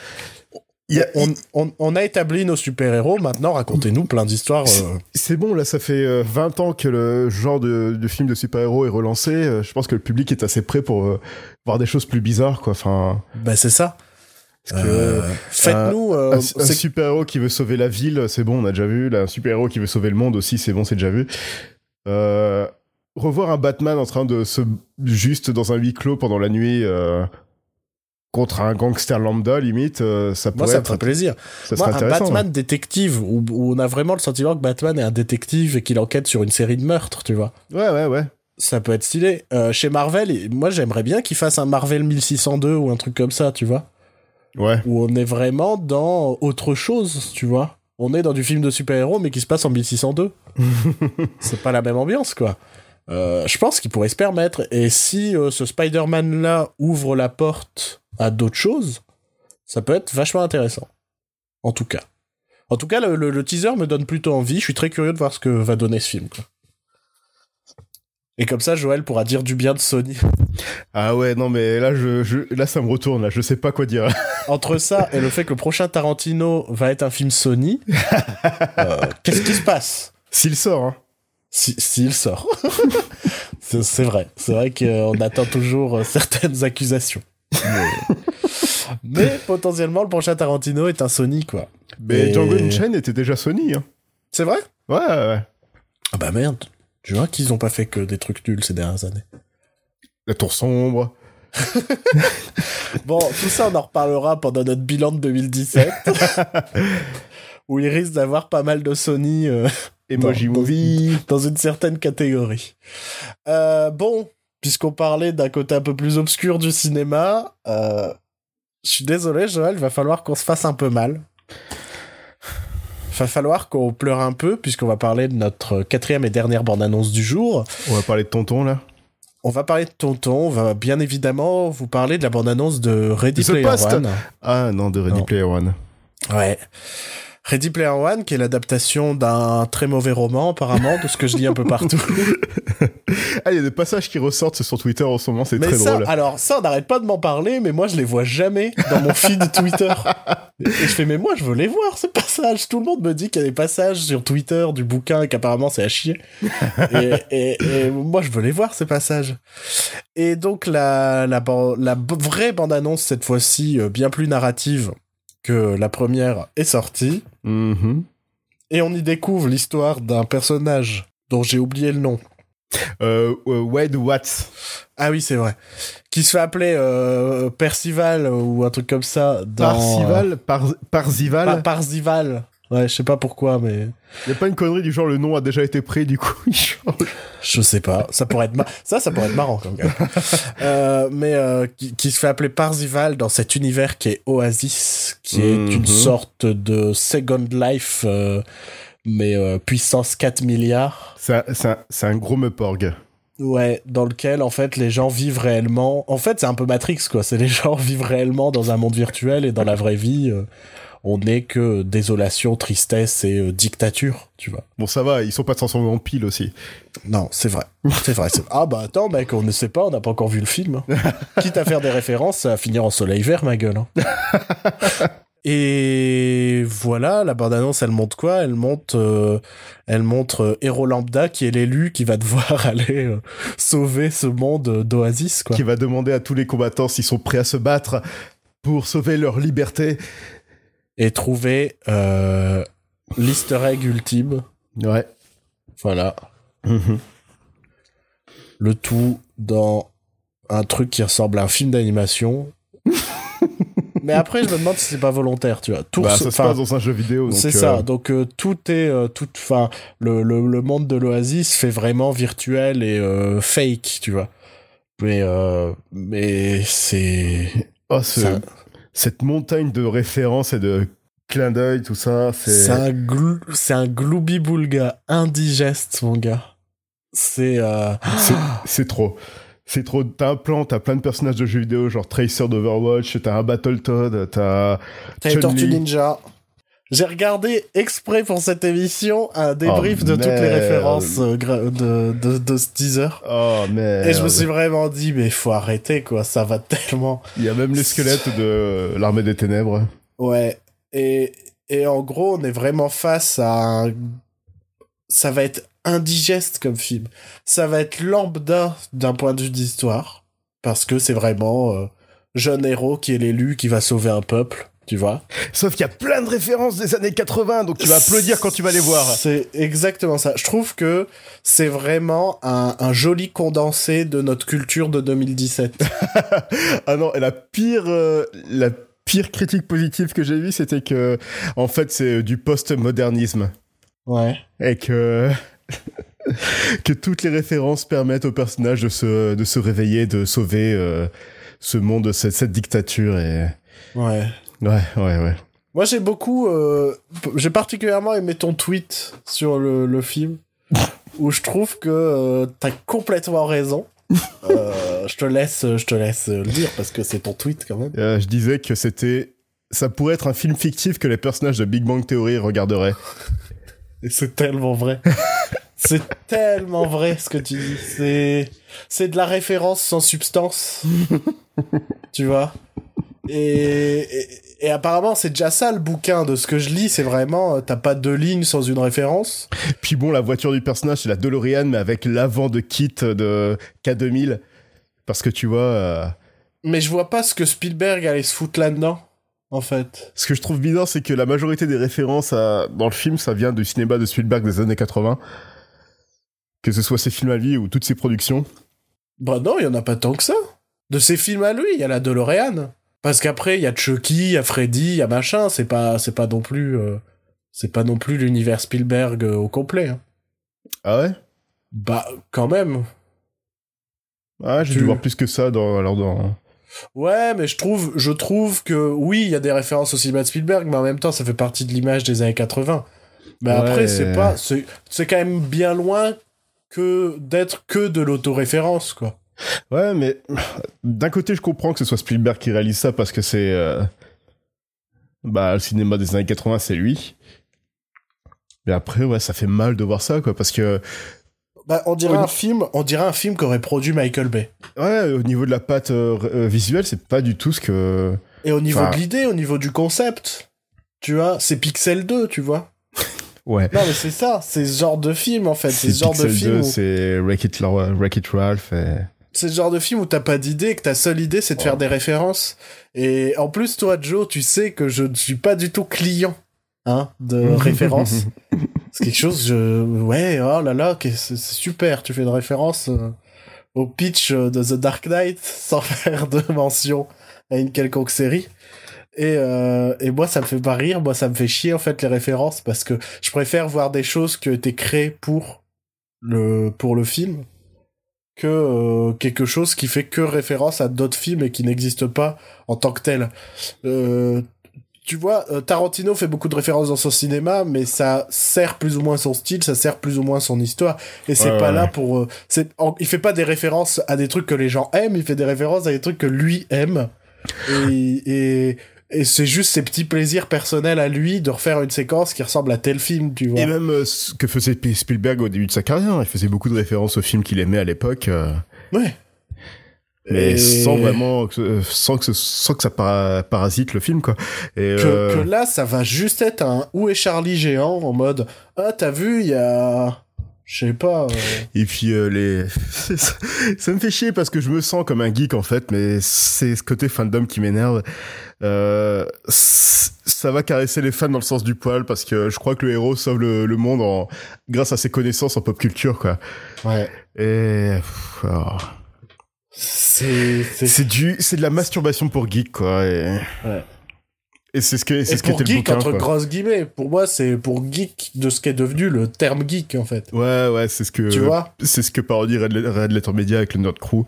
a- on, on, on a établi nos super-héros, maintenant racontez-nous plein d'histoires. euh, C'est bon, là, ça fait euh, 20 ans que le genre de, de film de super-héros est relancé. Euh, Je pense que le public est assez prêt pour euh, voir des choses plus bizarres, quoi. Enfin, Bah c'est ça. Euh, Faites-nous. euh, un, super-héros qui veut sauver la ville, c'est bon, on a déjà vu. Là, un super-héros qui veut sauver le monde aussi, c'est bon, c'est déjà vu. Euh, revoir un Batman en train de se juste dans un huis clos pendant la nuit euh, contre un gangster lambda, limite, euh, ça moi, pourrait ça me être, ferait plaisir. ça Moi, un. Batman détective où, où on a vraiment le sentiment que Batman est un détective et qu'il enquête sur une série de meurtres, tu vois. Ouais, ouais, ouais. Ça peut être stylé. Euh, chez Marvel, moi j'aimerais bien qu'il fasse un Marvel 1602 ou un truc comme ça, tu vois. Ouais. Où on est vraiment dans autre chose, tu vois. On est dans du film de super-héros mais qui se passe en 1602. C'est pas la même ambiance, quoi. Euh, je pense qu'il pourrait se permettre. Et si euh, ce Spider-Man-là ouvre la porte à d'autres choses, ça peut être vachement intéressant. En tout cas. En tout cas, le, le- le teaser me donne plutôt envie. Je suis très curieux de voir ce que va donner ce film. Quoi. Et comme ça, Joël pourra dire du bien de Sony. Ah ouais, non, mais là, je, je, là, ça me retourne, là, je sais pas quoi dire. Entre ça et le fait que le prochain Tarantino va être un film Sony, euh, qu'est-ce qui se passe? S'il sort, hein. si, s'il sort. c'est c'est vrai. C'est vrai qu'on attend toujours euh, certaines accusations. Mais... mais potentiellement, le prochain Tarantino est un Sony, quoi. Mais Et- Django Unchained était déjà Sony, hein. C'est vrai? Ouais, ouais, ouais. Ah bah merde. Tu vois qu'ils ont pas fait que des trucs nuls ces dernières années. La tour sombre. Bon, tout ça, on en reparlera pendant notre bilan de 2017. où il risque d'avoir pas mal de Sony euh, Emoji Dans- dans- Movie. dans une certaine catégorie. Euh, bon, puisqu'on parlait d'un côté un peu plus obscur du cinéma, euh, je suis désolé, Joël, il va falloir qu'on se fasse un peu mal. va falloir qu'on pleure un peu puisqu'on va parler de notre quatrième et dernière bande-annonce du jour. On va parler de tonton là. On va parler de Tonton, on va bien évidemment vous parler de la bande-annonce de Ready The Player Post. One. Ah non, de Ready Non. Player One. Ouais. Ready Player One, qui est l'adaptation d'un très mauvais roman, apparemment, de ce que je lis un peu partout. Ah, il y a des passages qui ressortent sur Twitter en ce moment, c'est très ça, drôle. alors ça, on n'arrête pas de m'en parler, mais moi, je les vois jamais dans mon feed Twitter. Et je fais, mais moi, je veux les voir, ces passages. Tout le monde me dit qu'il y a des passages sur Twitter du bouquin et qu'apparemment, c'est à chier. et, et- et moi, je veux les voir, ces passages. Et donc, la, vraie bande-annonce, cette fois-ci, euh, bien plus narrative que la première, est sortie. Mhm. Et on y découvre l'histoire d'un personnage dont j'ai oublié le nom. Euh, euh, Wade Watts. Ah oui, c'est vrai. Qui se fait appeler euh, Percival ou un truc comme ça. Dans... Parzival Par Parzival? Par- Parzival. Ouais, je sais pas pourquoi, mais Il y a pas une connerie du genre le nom a déjà été pris, du coup il change. je sais pas. Ça pourrait être mar- ça, ça pourrait être marrant comme même. euh, mais euh, qui, qui se fait appeler Parzival dans cet univers qui est Oasis, qui est Mhm. une sorte de Second Life, euh, mais euh, puissance 4 milliards. C'est un, gros meuporg. Ouais, dans lequel en fait les gens vivent réellement. En fait, c'est un peu Matrix quoi. C'est les gens vivent réellement dans un monde virtuel et dans la vraie vie, euh, on n'est que désolation, tristesse et euh, dictature, tu vois. Bon, ça va, ils sont pas transformés en pile aussi. Non, c'est vrai. C'est vrai. Ah bah attends mec, on ne sait pas, on n'a pas encore vu le film. hein. Quitte à faire des références, ça va finir en soleil vert ma gueule. hein. Et voilà, la bande-annonce, elle montre quoi? Elle montre, euh, elle montre euh, Héros Lambda qui est l'élu qui va devoir aller euh, sauver ce monde euh, d'Oasis, quoi. Qui va demander à tous les combattants s'ils sont prêts à se battre pour sauver leur liberté. Et trouver euh, l'easter egg ultime. Ouais. Voilà. Mhm. Le tout dans un truc qui ressemble à un film d'animation. Mais après, je me demande si c'est pas volontaire, tu vois. Tout Bah, ça se passe dans un jeu vidéo. C'est euh, ça. Donc euh, tout est, euh, tout, enfin, le, le, le monde de l'Oasis fait vraiment virtuel et fake, tu vois. Mais mais c'est oh, ce- ça- cette montagne de références et de clins d'œil, tout ça, c'est c'est. un glou- un gloubi-boulga indigeste, mon gars. C'est euh, C'est- trop. C'est trop. T'as un plan, t'as plein de personnages de jeux vidéo, genre Tracer d'Overwatch, t'as un Battletoad, t'as. T'as les. Tortues Ninja. J'ai regardé exprès pour cette émission un débrief Oh, de toutes les merde. références euh, de, de, de ce teaser. Oh, mais. Et je me suis vraiment dit, mais faut arrêter, quoi. Ça va tellement. Il y a même les squelettes de l'armée des ténèbres. Ouais. Et, et en gros, on est vraiment face à un... Ça va être indigeste comme film. Ça va être lambda d'un point de vue d'histoire. Parce que c'est vraiment euh, jeune héros qui est l'élu qui va sauver un peuple, tu vois. Sauf qu'il y a plein de références des années 80, donc tu vas applaudir quand tu vas les voir. C'est exactement ça. Je trouve que c'est vraiment un, un joli condensé de notre culture de 2017. Ah non, et la pire, euh, la pire critique positive que j'ai vue, c'était que, en fait, c'est du post-modernisme. ouais. Et que. que toutes les références permettent au personnage de se, de se réveiller, de sauver euh, ce monde, cette, cette dictature. Et... Ouais. Ouais, ouais, ouais. Moi, j'ai beaucoup. euh, j'ai particulièrement aimé ton tweet sur le, le film, où je trouve que euh, t'as complètement raison. Euh, je te laisse, je te laisse le dire parce que c'est ton tweet quand même. Euh, je disais que c'était. Ça pourrait être un film fictif que les personnages de Big Bang Theory regarderaient. Et c'est tellement vrai. c'est tellement vrai ce que tu dis. C'est, c'est de la référence sans substance. tu vois? Et, et, et apparemment, c'est déjà ça le bouquin de ce que je lis. C'est vraiment, euh, t'as pas deux lignes sans une référence. Puis bon, la voiture du personnage, c'est la DeLorean, mais avec l'avant de kit de K2000. Parce que tu vois. euh, Mais je vois pas ce que Spielberg allait se foutre là-dedans, en fait. Ce que je trouve bizarre, c'est que la majorité des références à- dans le film, ça vient du cinéma de Spielberg des années 80. Que ce soit ses films à lui ou toutes ses productions. Bah non, il y en a pas tant que ça. De ses films à lui, il y a la DeLorean. Parce qu'après, il y a Chucky, il y a Freddy, il y a machin. C'est pas, c'est pas non plus, euh, c'est pas non plus l'univers Spielberg euh, au complet. hein. Ah ouais? Bah, quand même. Ah, j'ai Tu- dû voir plus que ça dans, alors dans... Ouais, mais je trouve, je trouve que oui, il y a des références au cinéma de Spielberg, mais en même temps, ça fait partie de l'image des années 80. Mais après, c'est pas. C'est c'est quand même bien loin que d'être que de l'autoréférence, quoi. Ouais, mais d'un côté, je comprends que ce soit Spielberg qui réalise ça parce que c'est. euh, Bah, le cinéma des années 80, c'est lui. Mais après, ouais, ça fait mal de voir ça, quoi, parce que. Bah, on dirait un film, on dirait un film qu'aurait produit Michael Bay. Ouais, au niveau de la patte euh, euh, visuelle, c'est pas du tout ce que. Et au niveau Enfin- de l'idée, au niveau du concept, tu vois, c'est Pixel 2, tu vois. Ouais. Non, mais c'est ça, c'est ce genre de film, en fait. C'est ce genre de Pixel film 2, où... c'est Wreck-It Ralph. Et... C'est ce genre de film où t'as pas d'idée, que ta seule idée, c'est de faire des références. Et en plus, toi, Joe, tu sais que je ne suis pas du tout client, hein, de références. c'est quelque chose, je... Ouais, oh là là, c'est super, tu fais une référence euh, au pitch euh, de The Dark Knight sans faire de mention à une quelconque série. Et, euh, et moi, ça me fait pas rire, moi, ça me fait chier, en fait, les références, parce que je préfère voir des choses qui ont été créées pour le, pour le film que euh, quelque chose qui fait que référence à d'autres films et qui n'existe pas en tant que tel. Euh, tu vois, euh, Tarantino fait beaucoup de références dans son cinéma, mais ça sert plus ou moins son style, ça sert plus ou moins son histoire, et c'est Ouais, pas ouais, là pour. euh, c'est, il fait pas des références à des trucs que les gens aiment, il fait des références à des trucs que lui aime, et, et, et c'est juste ses petits plaisirs personnels à lui de refaire une séquence qui ressemble à tel film, tu vois. Et même euh, ce que faisait Spielberg au début de sa carrière, il faisait beaucoup de références aux films qu'il aimait à l'époque, euh, Ouais. mais Et- sans vraiment, euh, sans que, ce- sans que ça para- parasite le film, quoi. Et, que, euh, que là, ça va juste être un Où est Charlie géant? en mode Ah, t'as vu, il y a. Je sais pas. euh, Et puis euh, les, ça, me fait chier parce que je me sens comme un geek en fait, mais c'est ce côté fandom qui m'énerve. Euh, ça va caresser les fans dans le sens du poil parce que je crois que le héros sauve le, le monde en grâce à ses connaissances en pop culture quoi. Ouais. Et oh. C'est. c'est- c'est du, c'est de la masturbation pour geek quoi. Et, Ouais. Et c'est ce que, c'est ce pour geek, bouquin. entre quoi. grosses guillemets, pour moi, c'est pour geek de ce qu'est devenu le terme geek, en fait. Ouais ouais, c'est ce que, Tu vois c'est ce que parodie Red, Red Letter Media avec le Nerd Crew.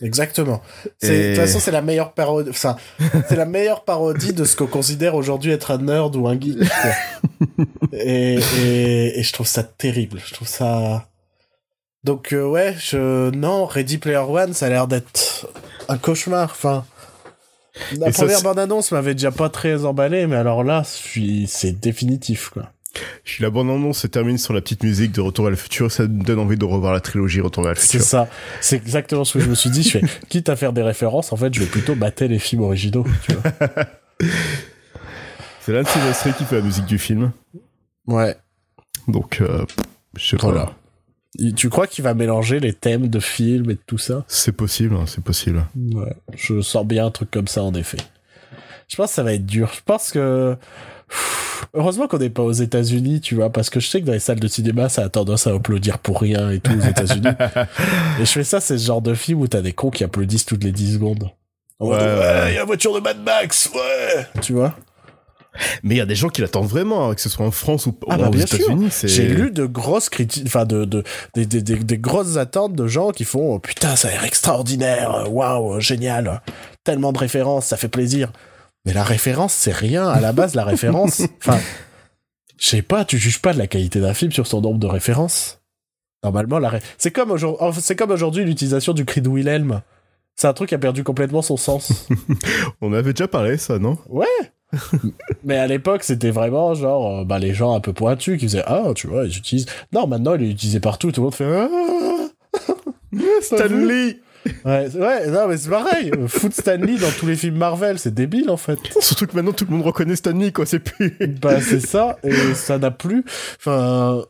Exactement. C'est- De toute façon, c'est la meilleure parodie. Enfin, c'est la meilleure parodie de ce qu'on considère aujourd'hui être un nerd ou un geek. quoi. et, et, et je trouve ça terrible. Je trouve ça. Donc euh, ouais, je non, Ready Player One, ça a l'air d'être un cauchemar. Enfin, la Et première c'est- bande annonce m'avait déjà pas très emballé, mais alors là, suis, c'est définitif quoi. La bande annonce se termine sur la petite musique de Retour à le futur, ça me donne envie de revoir la trilogie Retour à le C'est futur. ça. C'est exactement ce que je me suis dit. Je fais, quitte à faire des références, en fait, je vais plutôt battre les films originaux. Tu vois. C'est l'un de Sylvester qui fait la musique du film. Ouais. Donc, euh, je sais pas. Voilà. Tu crois qu'il va mélanger les thèmes de films et de tout ça? C'est possible, hein, c'est possible. Ouais. Je sens bien un truc comme ça, en effet. Je pense que ça va être dur. Je pense que... Pff, Heureusement qu'on n'est pas aux États-Unis, tu vois, parce que je sais que dans les salles de cinéma, ça a tendance à applaudir pour rien et tout aux États-Unis. et je fais ça, c'est ce genre de film où t'as des cons qui applaudissent toutes les 10 secondes. Ouais, ouais. il y a la voiture de Mad Max, ouais Tu vois? Mais il y a des gens qui l'attendent vraiment, hein, que ce soit en France ou, Ah bah, aux. États-Unis. J'ai lu de grosses critiques, enfin de, de des, grosses attentes de gens qui font oh, putain ça a l'air extraordinaire, euh, waouh génial, tellement de références, ça fait plaisir. Mais la référence c'est rien à la base la référence. Enfin, je sais pas, tu juges pas de la qualité d'un film sur son nombre de références. Normalement la ré- c'est comme aujourd'hui, c'est comme aujourd'hui l'utilisation du cri de Wilhelm. C'est un truc qui a perdu complètement son sens. On avait déjà parlé, ça, non? Mais à l'époque, c'était vraiment genre, euh, bah, les gens un peu pointus qui faisaient Ah, tu vois, ils utilisent. Non, maintenant, il est utilisé partout, tout le monde fait Ah Stanley Ouais, ouais, non, mais c'est pareil. Foutre Stanley dans tous les films Marvel, c'est débile en fait. Surtout que maintenant tout le monde reconnaît Stanley, quoi, c'est plus... Bah, c'est ça, et ça n'a plus. Enfin.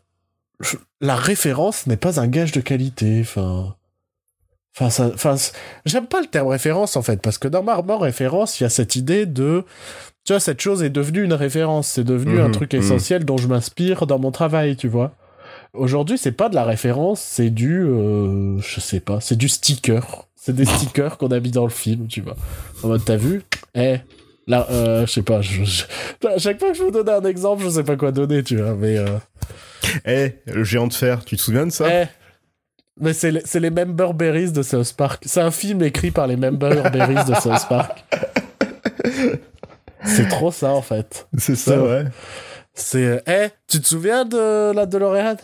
La référence n'est pas un gage de qualité, enfin. Enfin, ça, enfin, j'aime pas le terme référence en fait, parce que normalement, référence, il y a cette idée de. Tu vois, cette chose est devenue une référence, c'est devenu un Mhm, truc mhm. essentiel dont je m'inspire dans mon travail, tu vois. Aujourd'hui, c'est pas de la référence, c'est du. euh, je sais pas, c'est du sticker. C'est des stickers qu'on a mis dans le film, tu vois. En mode, t'as vu? Eh, là, euh, je sais pas, je, je- à chaque fois que je vous donne un exemple, je sais pas quoi donner, tu vois, mais. euh, Eh, le géant de fer, tu te souviens de ça? Eh, mais c'est les, les Member Berries de South Park. C'est un film écrit par les Member Berries de South Park. C'est trop ça, en fait. C'est ça, ouais. C'est. Eh, tu te souviens de la DeLorean?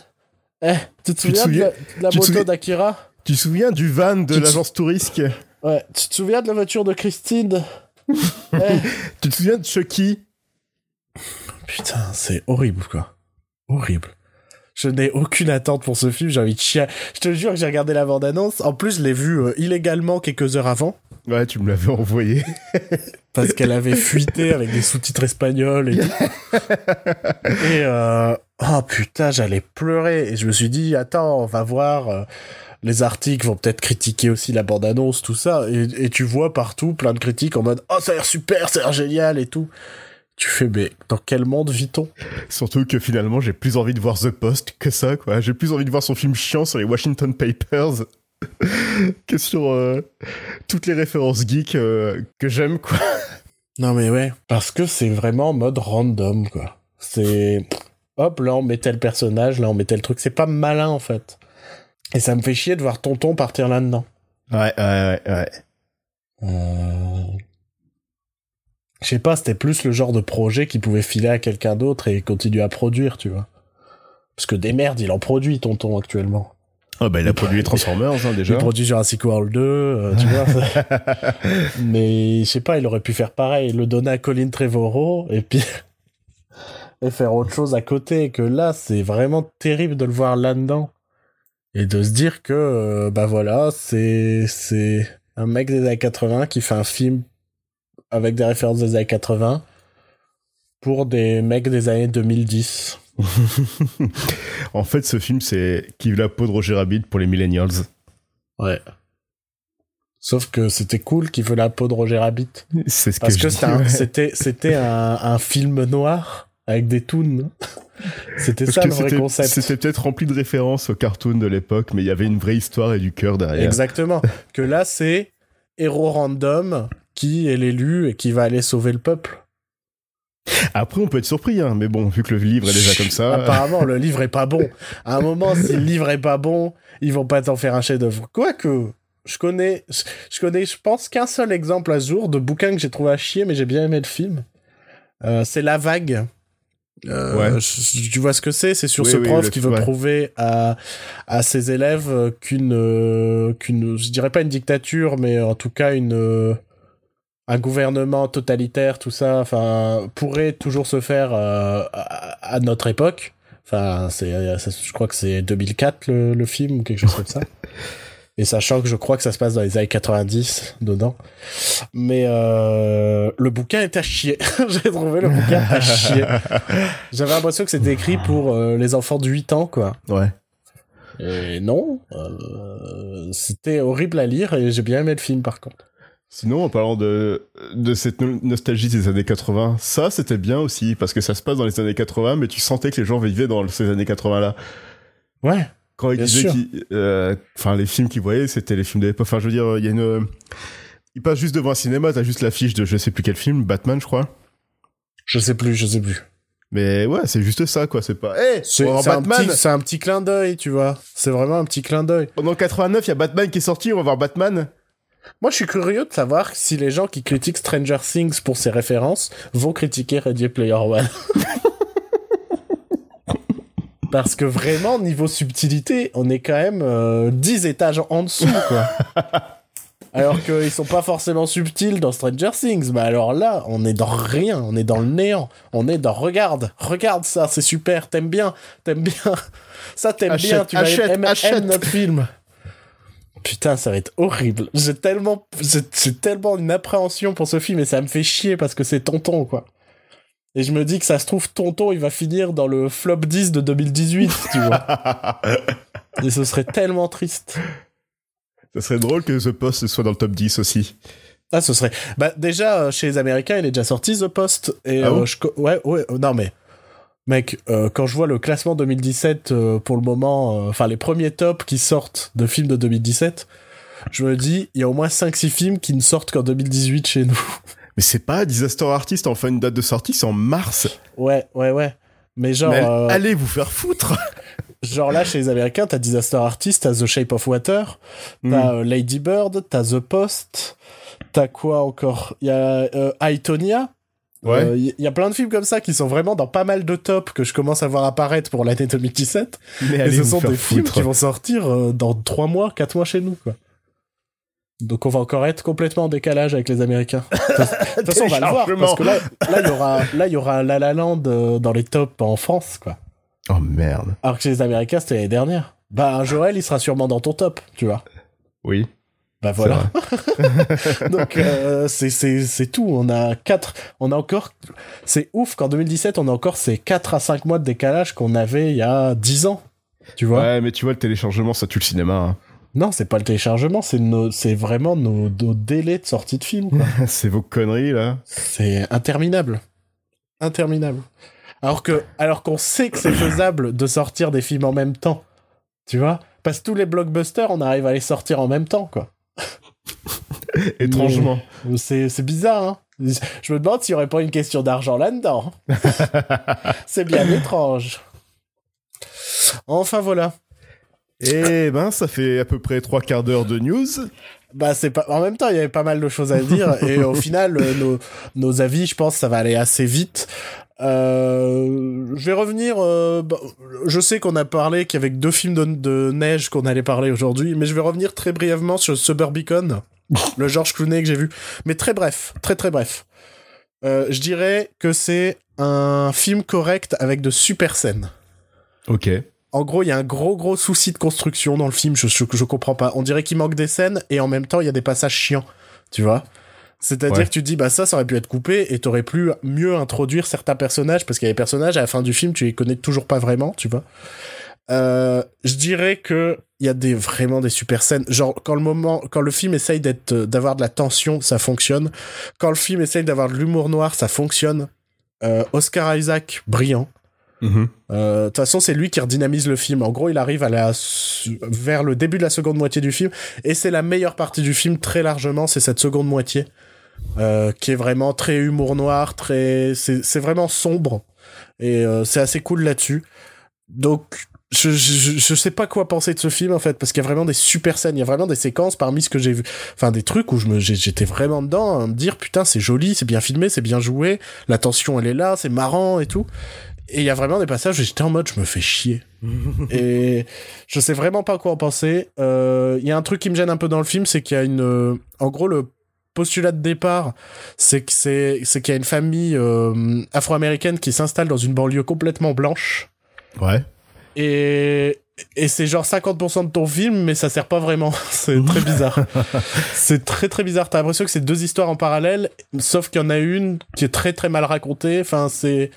Eh, tu te Tu te souviens, de la, souviens- de la tu moto d'Akira? Tu te souviens du van de Tu l'agence touriste Ouais, tu te souviens de la voiture de Christine? Eh, Tu te souviens de Chucky? Putain, c'est horrible, quoi. Horrible. Je n'ai aucune attente pour ce film, j'ai envie de chier. Je te jure que j'ai regardé la bande-annonce. En plus, je l'ai vu euh, illégalement quelques heures avant. Ouais, tu me l'avais envoyé. parce qu'elle avait fuité avec des sous-titres espagnols et tout. et euh, oh putain, j'allais pleurer et je me suis dit attends, on va voir euh, les articles vont peut-être critiquer aussi la bande-annonce tout ça et, et tu vois partout plein de critiques en mode oh ça a l'air super, ça a l'air génial et tout. Tu fais mais dans quel monde vit-on? Surtout que finalement, j'ai plus envie de voir The Post que ça, quoi. J'ai plus envie de voir son film chiant sur les Washington Papers que sur euh, toutes les références geeks euh, que j'aime, quoi. Non mais ouais, parce que c'est vraiment en mode random quoi. C'est hop là on met tel personnage, là on met tel truc, c'est pas malin en fait. Et ça me fait chier de voir Tonton partir là-dedans. Ouais, ouais, ouais, ouais. Euh, Je sais pas, c'était plus le genre de projet qui pouvait filer à quelqu'un d'autre et continuer à produire, tu vois. Parce que des merdes, il en produit Tonton actuellement. Oh, bah, il a produit les Transformers, hein, déjà. Il produit Jurassic World 2, euh, tu vois. Mais je sais pas, il aurait pu faire pareil, le donner à Colin Trevorrow et puis et faire autre chose à côté. Que là, c'est vraiment terrible de le voir là-dedans et de se dire que euh, bah voilà, c'est c'est un mec des années 80 qui fait un film avec des références des années 80 pour des mecs des années 2010. en fait, ce film, c'est qui veut la peau de Roger Rabbit pour les millennials. Ouais. Sauf que c'était cool qu'il veut la peau de Roger Rabbit. C'est ce Parce que, que c'était ouais. c'était, un, un film noir avec des toons. C'était ça le vrai concept. C'était peut-être rempli de références aux cartoons de l'époque, mais il y avait une vraie histoire et du cœur derrière. Exactement. que là, c'est héros random qui est l'élu et qui va aller sauver le peuple. Après, on peut être surpris, hein, mais bon, vu que le livre est déjà comme ça. Apparemment, le livre est pas bon. À un moment, si le livre est pas bon, ils vont pas t'en faire un chef-d'œuvre. Quoique, je connais, je, connais, je pense qu'un seul exemple à jour de bouquin que j'ai trouvé à chier, mais j'ai bien aimé le film. Euh, c'est La Vague. Euh, Ouais. je- tu vois ce que c'est? C'est sur Oui, ce prof qui veut ouais. prouver à, à ses élèves euh, qu'une, euh, qu'une, je dirais pas une dictature, mais en tout cas une, un gouvernement totalitaire, tout ça, enfin, pourrait toujours se faire euh, à, à notre époque. Enfin, c'est, ça- je crois que c'est 2004 le, le film ou quelque chose comme ça. Et sachant que je crois que ça se passe dans les années 90 dedans. Mais euh, le bouquin est à chier. J'ai trouvé le bouquin à chier. J'avais l'impression que c'était écrit pour euh, les enfants de 8 ans, quoi. Ouais. Et non, euh, c'était horrible à lire et j'ai bien aimé le film par contre. Sinon, en parlant de, de cette no- nostalgie des années 80, ça, c'était bien aussi, parce que ça se passe dans les années 80, mais tu sentais que les gens vivaient dans ces années 80-là. Ouais. Quand ils Bien disaient euh, Enfin, les films qu'ils voyaient, c'était les films de l'époque. Enfin, je veux dire, il y a une... Ils passent juste devant un cinéma, t'as juste l'affiche de je sais plus quel film, Batman, je crois. Je sais plus, je sais plus. Mais ouais, c'est juste ça, quoi. C'est pas... Eh, C'est Batman c'est un petit clin d'œil, tu vois. C'est vraiment un petit clin d'œil. Pendant 89, il y a Batman qui est sorti, on va voir Batman. Moi, je suis curieux de savoir si les gens qui critiquent Stranger Things pour ses références vont critiquer Ready Player One. Parce que vraiment, niveau subtilité, on est quand même euh, 10 étages en dessous, quoi. Alors qu'ils sont pas forcément subtils dans Stranger Things, mais alors là, on est dans rien, on est dans le néant, on est dans regarde, regarde ça, c'est super, t'aimes bien, t'aimes bien, ça t'aimes bien, tu vas aimer, notre film. Putain, ça va être horrible. J'ai tellement, j'ai tellement une appréhension pour ce film et ça me fait chier parce que c'est Tonton, quoi. Et je me dis que ça se trouve, Tonton, il va finir dans le flop 10 de 2018, tu vois. Et ce serait tellement triste. Ça serait drôle que The Post soit dans le top 10 aussi. Ah, ce serait. Bah, déjà, euh, chez les Américains, il est déjà sorti, The Post. Et, Ah euh, bon? je co- Ouais, ouais, non, mais. Mec, euh, quand je vois le classement 2017, euh, pour le moment, euh, enfin, les premiers tops qui sortent de films de 2017, je me dis, il y a au moins 5-6 films qui ne sortent qu'en 2018 chez nous. Mais c'est pas Disaster Artist, enfin une date de sortie, c'est en mars. ouais, ouais, ouais. Mais genre, Mais allez vous faire foutre genre là, chez les Américains, t'as Disaster Artist, t'as The Shape of Water. T'as euh, Lady Bird, t'as The Post, t'as quoi encore? Il y a euh, Ouais. Euh, Il y a plein de films comme ça qui sont vraiment dans pas mal de tops que je commence à voir apparaître pour l'année 2017. Mais Et ce sont des films foutre. qui vont sortir euh, dans 3 mois, 4 mois chez nous, quoi. Donc on va encore être complètement en décalage avec les Américains. De toute façon, on va le voir, parce que là, là, il y aura, là, il y aura La La Land euh, dans les tops en France, quoi. Oh merde. Alors que chez les Américains, c'était l'année dernière. Bah, Joël, il sera sûrement dans ton top, tu vois. Oui. Bah voilà. Donc euh, c'est tout. On a quatre. On a encore. C'est ouf qu'en 2017 on a encore ces 4 à 5 mois de décalage qu'on avait il y a 10 ans. Tu vois? Ouais, mais tu vois, le téléchargement, ça tue le cinéma. hein. Non, c'est pas le téléchargement, c'est nos, c'est vraiment nos, nos délais de sortie de film. C'est vos conneries, là. c'est interminable, interminable. Alors que alors qu'on sait que c'est faisable de sortir des films en même temps. Tu vois? Parce que tous les blockbusters, on arrive à les sortir en même temps, quoi. Étrangement. C'est, bizarre, hein. Je me demande s'il n'y aurait pas une question d'argent là-dedans. c'est bien étrange. Enfin voilà. Eh ben, ça fait à peu près trois quarts d'heure de news. Bah c'est pas. En même temps, il y avait pas mal de choses à dire et au final, euh, nos, nos avis, je pense, ça va aller assez vite. Euh, je vais revenir. euh, bah, je sais qu'on a parlé qu'il y avait que deux films de, de neige qu'on allait parler aujourd'hui, mais je vais revenir très brièvement sur Suburbicon, le George Clooney que j'ai vu, mais très bref, très très bref. Euh, je dirais que c'est un film correct avec de super scènes. Ok. En gros, il y a un gros gros souci de construction dans le film, je, je, je comprends pas. On dirait qu'il manque des scènes et en même temps, il y a des passages chiants, tu vois. C'est-à-dire Ouais. que tu te dis, bah ça, ça aurait pu être coupé et t'aurais pu mieux introduire certains personnages parce qu'il y a des personnages à la fin du film, tu les connais toujours pas vraiment, tu vois. Euh, je dirais que il y a des vraiment des super scènes. Genre quand le moment, quand le film essaye d'être, d'avoir de la tension, ça fonctionne. Quand le film essaye d'avoir de l'humour noir, ça fonctionne. Euh, Oscar Isaac, brillant. Mhm. Euh, De toute façon, c'est lui qui redynamise le film. En gros, il arrive à la vers le début de la seconde moitié du film, et c'est la meilleure partie du film très largement. C'est cette seconde moitié euh, qui est vraiment très humour noir, très c'est c'est vraiment sombre et euh, c'est assez cool là-dessus. Donc je, je, je sais pas quoi penser de ce film en fait parce qu'il y a vraiment des super scènes, il y a vraiment des séquences parmi ce que j'ai vu, enfin des trucs où je me j'étais vraiment dedans à me dire putain c'est joli, c'est bien filmé, c'est bien joué, la tension elle est là, c'est marrant et tout. Et il y a vraiment des passages où j'étais en mode je me fais chier. et je sais vraiment pas quoi en penser. Euh, Il y a un truc qui me gêne un peu dans le film, c'est qu'il y a une, euh, en gros le postulat de départ, c'est que c'est c'est qu'il y a une famille euh, afro-américaine qui s'installe dans une banlieue complètement blanche Ouais. et et c'est genre 50% de ton film, mais ça sert pas vraiment. c'est très bizarre. c'est très très bizarre. T'as l'impression que c'est deux histoires en parallèle, sauf qu'il y en a une qui est très très mal racontée. Enfin, c'est,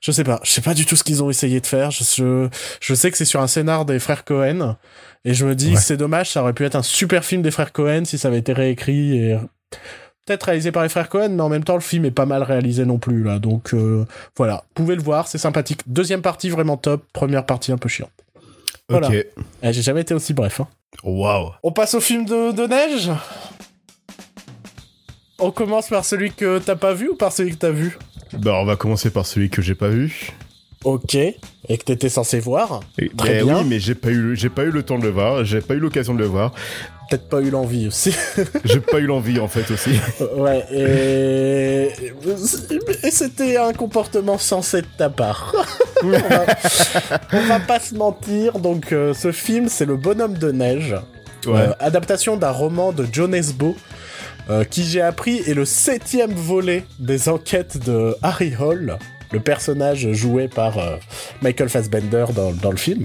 je sais pas, je sais pas du tout ce qu'ils ont essayé de faire. Je, je, je sais que c'est sur un scénar des frères Cohen, et je me dis Ouais. c'est dommage. Ça aurait pu être un super film des frères Cohen si ça avait été réécrit et peut-être réalisé par les frères Cohen, mais en même temps le film est pas mal réalisé non plus là. Donc euh, voilà, vous pouvez le voir, c'est sympathique. Deuxième partie vraiment top, première partie un peu chiante. Voilà. Ok. Eh, J'ai jamais été aussi bref. hein. Waouh. On passe au film de, de neige? On commence par celui que t'as pas vu ou par celui que t'as vu? Bah, on va commencer par celui que j'ai pas vu. Ok. Et que t'étais censé voir. Et- Très eh bien. oui, mais j'ai pas eu, j'ai pas eu le temps de le voir. J'ai pas eu l'occasion de le voir. Peut-être pas eu l'envie aussi. J'ai pas eu l'envie en fait aussi. ouais, et... et c'était un comportement sensé de ta part. on, va... on va pas se mentir, donc euh, ce film, c'est Le Bonhomme de Neige. Ouais. Euh, adaptation d'un roman de John Esbo, euh, qui j'ai appris est le septième volet des enquêtes de Harry Hall, le personnage joué par Michael Fassbender dans, dans le film.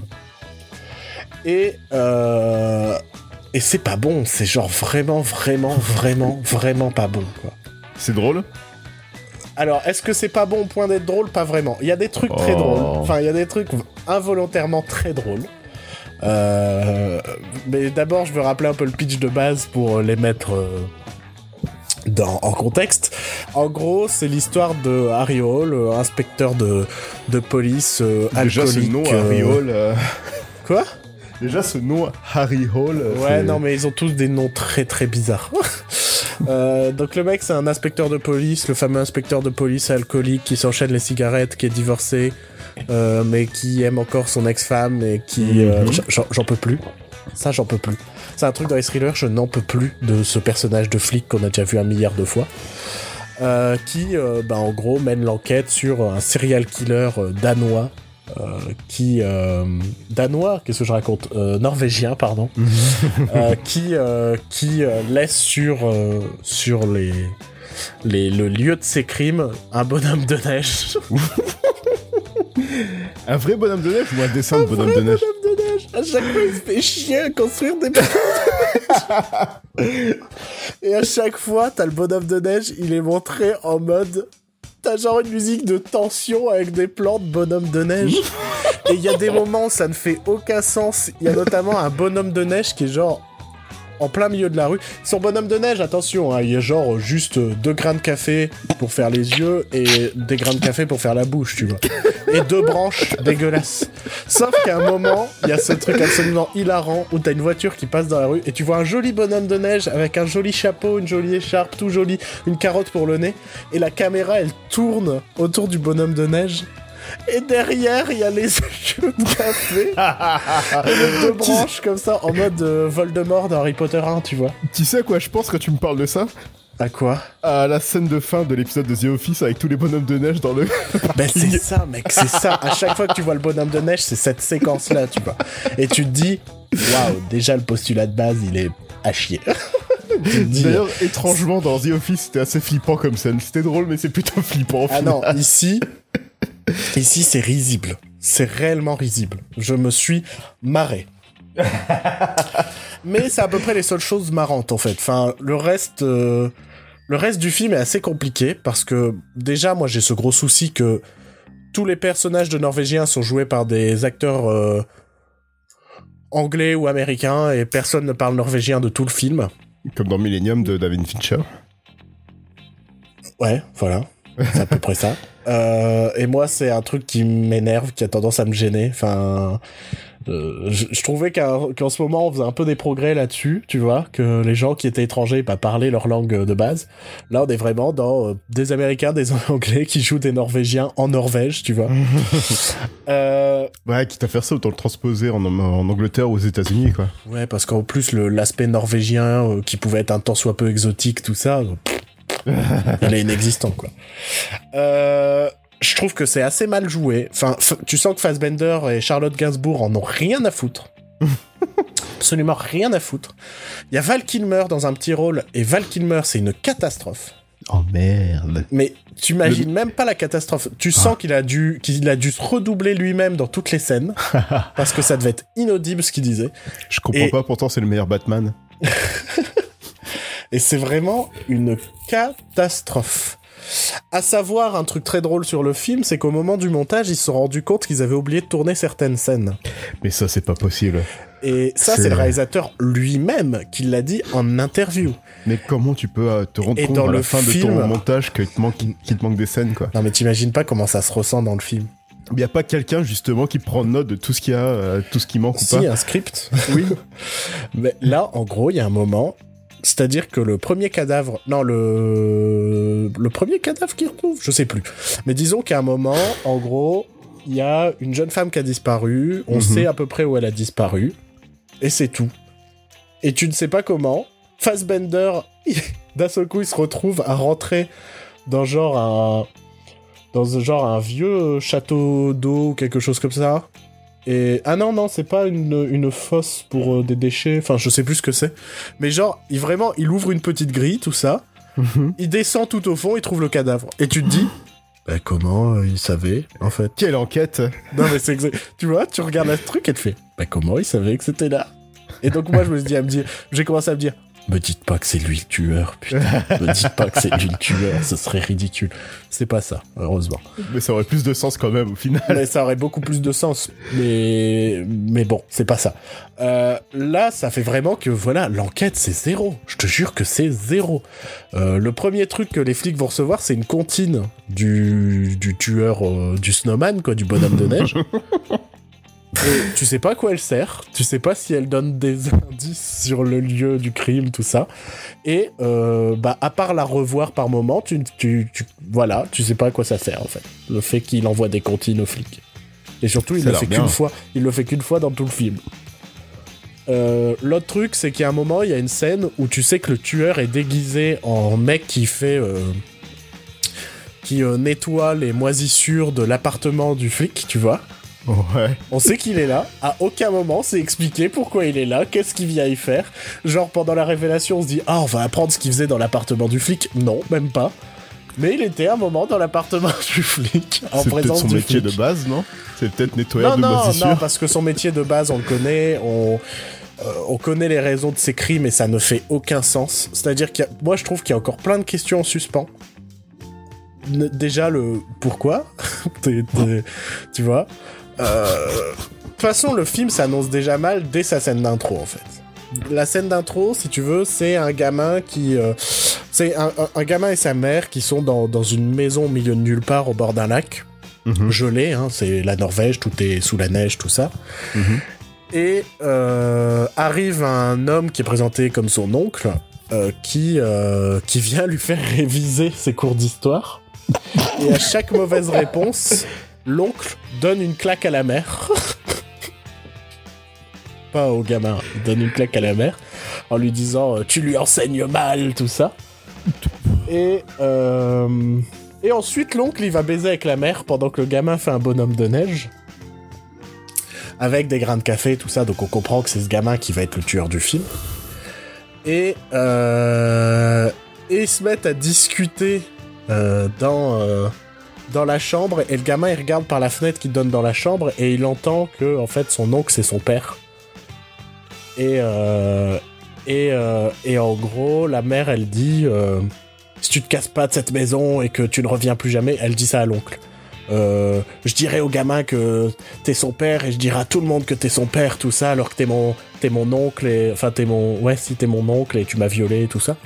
Et euh, et c'est pas bon, c'est genre vraiment, vraiment, vraiment, vraiment pas bon, quoi. C'est drôle? Alors, est-ce que c'est pas bon au point d'être drôle? Pas vraiment. Il y a des trucs très Oh. drôles. Enfin, il y a des trucs involontairement très drôles. Euh, mais d'abord, je veux rappeler un peu le pitch de base pour les mettre euh, dans, en contexte. En gros, c'est l'histoire de Harry Hall, euh, inspecteur de, de police euh, Déjà ce alcoolique. nom euh, Harry Hall. Quoi? Déjà ce nom Harry Hall. euh, Ouais, non, mais ils ont tous des noms très très bizarres. Euh, donc le mec, c'est un inspecteur de police, le fameux inspecteur de police alcoolique qui s'enchaîne les cigarettes, qui est divorcé, euh, mais qui aime encore son ex-femme et qui... euh, Mhm. j'en- J'en peux plus. Ça, j'en peux plus. C'est un truc dans les thrillers, je n'en peux plus de ce personnage de flic qu'on a déjà vu un milliard de fois. qui, bah, en gros, mène l'enquête sur un serial killer danois. Euh, qui danois qu'est-ce que je raconte Euh, norvégien pardon euh, qui euh, qui euh, laisse sur euh, sur les les le lieu de ses crimes un bonhomme de neige Un vrai bonhomme de neige ou un dessin de bonhomme de neige bonhomme de neige. À chaque fois, il se fait chier à construire des bonhommes de neige. Et à chaque fois, t'as le bonhomme de neige, il est montré en mode. T'as genre une musique de tension avec des plans de bonhomme de neige. Et il y a des moments où ça ne fait aucun sens. Il y a notamment un bonhomme de neige qui est genre en plein milieu de la rue. Son bonhomme de neige, attention, hein, il y a genre juste deux grains de café pour faire les yeux et des grains de café pour faire la bouche, tu vois. Et deux branches dégueulasses. Sauf qu'à un moment, il y a ce truc absolument hilarant où t'as une voiture qui passe dans la rue et tu vois un joli bonhomme de neige avec un joli chapeau, une jolie écharpe, tout joli, une carotte pour le nez. Et la caméra, elle tourne autour du bonhomme de neige. Et derrière, il y a les yeux de café. avec deux branches comme ça, en mode euh, Voldemort dans Harry Potter 1, tu vois. Tu sais à quoi je pense quand tu me parles de ça? À quoi? À la scène de fin de l'épisode de The Office avec tous les bonhommes de neige dans le. Ben c'est ça, mec, c'est ça. À chaque fois que tu vois le bonhomme de neige, c'est cette séquence-là, tu vois. Et tu te dis, waouh, déjà le postulat de base, il est à chier. D'ailleurs, étrangement, dans The Office, c'était assez flippant comme scène. C'était drôle, mais c'est plutôt flippant. au ah non, final. Ici, ici c'est risible. C'est réellement risible. Je me suis marré. Mais c'est à peu près les seules choses marrantes en fait. Enfin, le reste, euh, le reste du film est assez compliqué parce que déjà, moi, j'ai ce gros souci que tous les personnages de Norvégiens sont joués par des acteurs euh, anglais ou américains et personne ne parle norvégien de tout le film. Comme dans Millennium de David Fincher. Ouais, voilà. C'est à peu près ça. Euh, et moi, c'est un truc qui m'énerve, qui a tendance à me gêner. Enfin, euh, je, je trouvais qu'en ce moment, on faisait un peu des progrès là-dessus, tu vois, que les gens qui étaient étrangers bah, parlaient leur langue de base. Là, on est vraiment dans euh, des Américains, des Anglais qui jouent des Norvégiens en Norvège, tu vois. Ouais, quitte à faire ça, autant le transposer en, en Angleterre ou aux États-Unis, quoi. ouais, parce qu'en plus, l'aspect norvégien, qui pouvait être un tant soit peu exotique, tout ça, il est inexistant, quoi. Euh, je trouve que c'est assez mal joué. Enfin, tu sens que Fassbender et Charlotte Gainsbourg en ont rien à foutre. Absolument rien à foutre. Il y a Val Kilmer dans un petit rôle, et Val Kilmer, c'est une catastrophe. Oh merde. Mais tu imagines même pas la catastrophe. Tu sens qu'il a dû qu'il a dû se redoubler lui-même dans toutes les scènes parce que ça devait être inaudible ce qu'il disait. Je comprends Et- pas, pourtant c'est le meilleur Batman. Et c'est vraiment une catastrophe. À savoir, un truc très drôle sur le film, c'est qu'au moment du montage, ils se sont rendus compte qu'ils avaient oublié de tourner certaines scènes. Mais ça, c'est pas possible. Et ça, C'est- le réalisateur lui-même qui l'a dit en interview. Mais comment tu peux euh, te rendre Et compte dans à la le fin de ton montage qu'il te, manque, qu'il te manque des scènes, quoi? Non mais t'imagines pas comment ça se ressent dans le film. Il y a pas quelqu'un, justement, qui prend note de tout ce qu'il y a, euh, tout ce qui manque ou Si, pas? un script. Oui. Mais là, en gros, il y a un moment, c'est-à-dire que le premier cadavre, non, le le premier cadavre qu'il retrouve, je sais plus. Mais disons qu'à un moment, en gros, il y a une jeune femme qui a disparu, on Mhm. sait à peu près où elle a disparu, et c'est tout. Et tu ne sais pas comment. Fassbender, d'un seul coup, il se retrouve à rentrer dans genre un dans un genre un vieux château d'eau ou quelque chose comme ça. Et ah non non, c'est pas une, une fosse pour euh, des déchets, enfin je sais plus ce que c'est. Mais genre, il vraiment, il ouvre une petite grille tout ça, Mhm. il descend tout au fond, il trouve le cadavre. Et tu te dis bah comment euh, il savait en fait? Quelle enquête Non mais c'est. Tu vois, tu regardes le truc et tu fais bah comment il savait que c'était là? Et donc moi je me suis dit à me dire, j'ai commencé à me dire me dites pas que c'est lui le tueur, putain. me dites pas que c'est lui le tueur, ce serait ridicule. C'est pas ça, heureusement. Mais ça aurait plus de sens quand même, au final. Mais ça aurait beaucoup plus de sens. Mais, mais bon, c'est pas ça. Euh, là, ça fait vraiment que, voilà, l'enquête, c'est zéro. Je te jure que c'est zéro. Euh, le premier truc que les flics vont recevoir, c'est une comptine du, du tueur, euh, du snowman, quoi, du bonhomme de neige. Et tu sais pas à quoi elle sert, tu sais pas si elle donne des indices sur le lieu du crime, tout ça. Et euh, bah à part la revoir par moment, tu, tu, tu voilà, tu sais pas à quoi ça sert en fait. Le fait qu'il envoie des comptines aux flics. Et surtout, il Ça le fait qu'une fois. Il le fait qu'une fois dans tout le film. Euh, L'autre truc, c'est qu'il y a un moment, il y a une scène où tu sais que le tueur est déguisé en mec qui fait euh, qui nettoie les moisissures de l'appartement du flic, tu vois. Ouais. On sait qu'il est là. À aucun moment c'est expliqué pourquoi il est là, qu'est-ce qu'il vient y faire. Genre pendant la révélation, on se dit ah on va apprendre ce qu'il faisait dans l'appartement du flic. Non, même pas. Mais il était un moment dans l'appartement du flic en C'est peut-être présence son du métier flic. de base, non? C'est peut-être nettoyeur Non de non non parce que son métier de base on le connaît, on euh, on connaît les raisons de ses crimes et ça ne fait aucun sens. C'est-à-dire a, moi je trouve qu'il y a encore plein de questions en suspens. Déjà le pourquoi, tu vois? Euh, De toute façon, le film s'annonce déjà mal dès sa scène d'intro, en fait. La scène d'intro, si tu veux, c'est un gamin qui... euh, c'est un, gamin et sa mère qui sont dans, dans une maison au milieu de nulle part, au bord d'un lac, Mhm. gelé, hein, c'est la Norvège, tout est sous la neige, tout ça. Mhm. Et euh, arrive un homme qui est présenté comme son oncle, euh, qui, qui vient lui faire réviser ses cours d'histoire. Et à chaque mauvaise réponse, l'oncle donne une claque à la mère. Pas au gamin, il donne une claque à la mère en lui disant euh, Tu lui enseignes mal, tout ça. Et, euh, et ensuite, l'oncle il va baiser avec la mère pendant que le gamin fait un bonhomme de neige avec des grains de café, tout ça. Donc on comprend que c'est ce gamin qui va être le tueur du film. Et, euh, et ils se mettent à discuter euh, dans, dans la chambre. Et le gamin, il regarde par la fenêtre qui donne dans la chambre et il entend que, en fait, son oncle, c'est son père. Et, euh, et, euh, et en gros, la mère, elle dit euh, Si tu te casses pas de cette maison et que tu ne reviens plus jamais, elle dit ça à l'oncle. Euh, je dirais au gamin que t'es son père et je dirai à tout le monde que t'es son père, tout ça, alors que t'es mon, t'es mon oncle et, enfin, t'es mon, ouais, si t'es mon oncle et tu m'as violé et tout ça.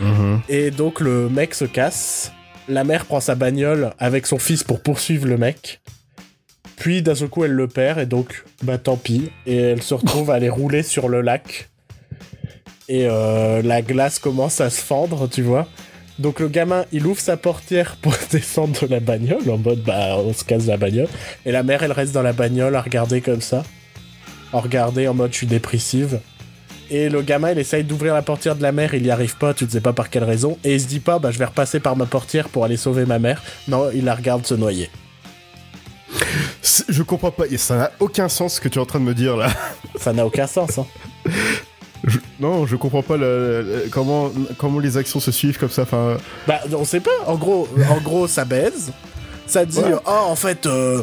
Mhm. Et donc le mec se casse, la mère prend sa bagnole avec son fils pour poursuivre le mec. Puis d'un seul coup elle le perd et donc bah tant pis et elle se retrouve à aller rouler sur le lac. Et euh, la glace commence à se fendre, tu vois. Donc le gamin, il ouvre sa portière pour descendre de la bagnole en mode bah on se casse la bagnole et la mère elle reste dans la bagnole à regarder comme ça. À regarder en mode je suis dépressive. Et le gamin, il essaye d'ouvrir la portière de la mer, il y arrive pas, tu ne sais pas par quelle raison, et il se dit pas, bah je vais repasser par ma portière pour aller sauver ma mère. Non, il la regarde se noyer. Je comprends pas, et ça n'a aucun sens ce que tu es en train de me dire là. Ça n'a aucun sens, hein. Je- non, je comprends pas le- le- comment, comment les actions se suivent comme ça. Enfin, Bah, on sait pas. En gros, en gros, ça baise. Ça dit, Ouais. oh, en fait, euh,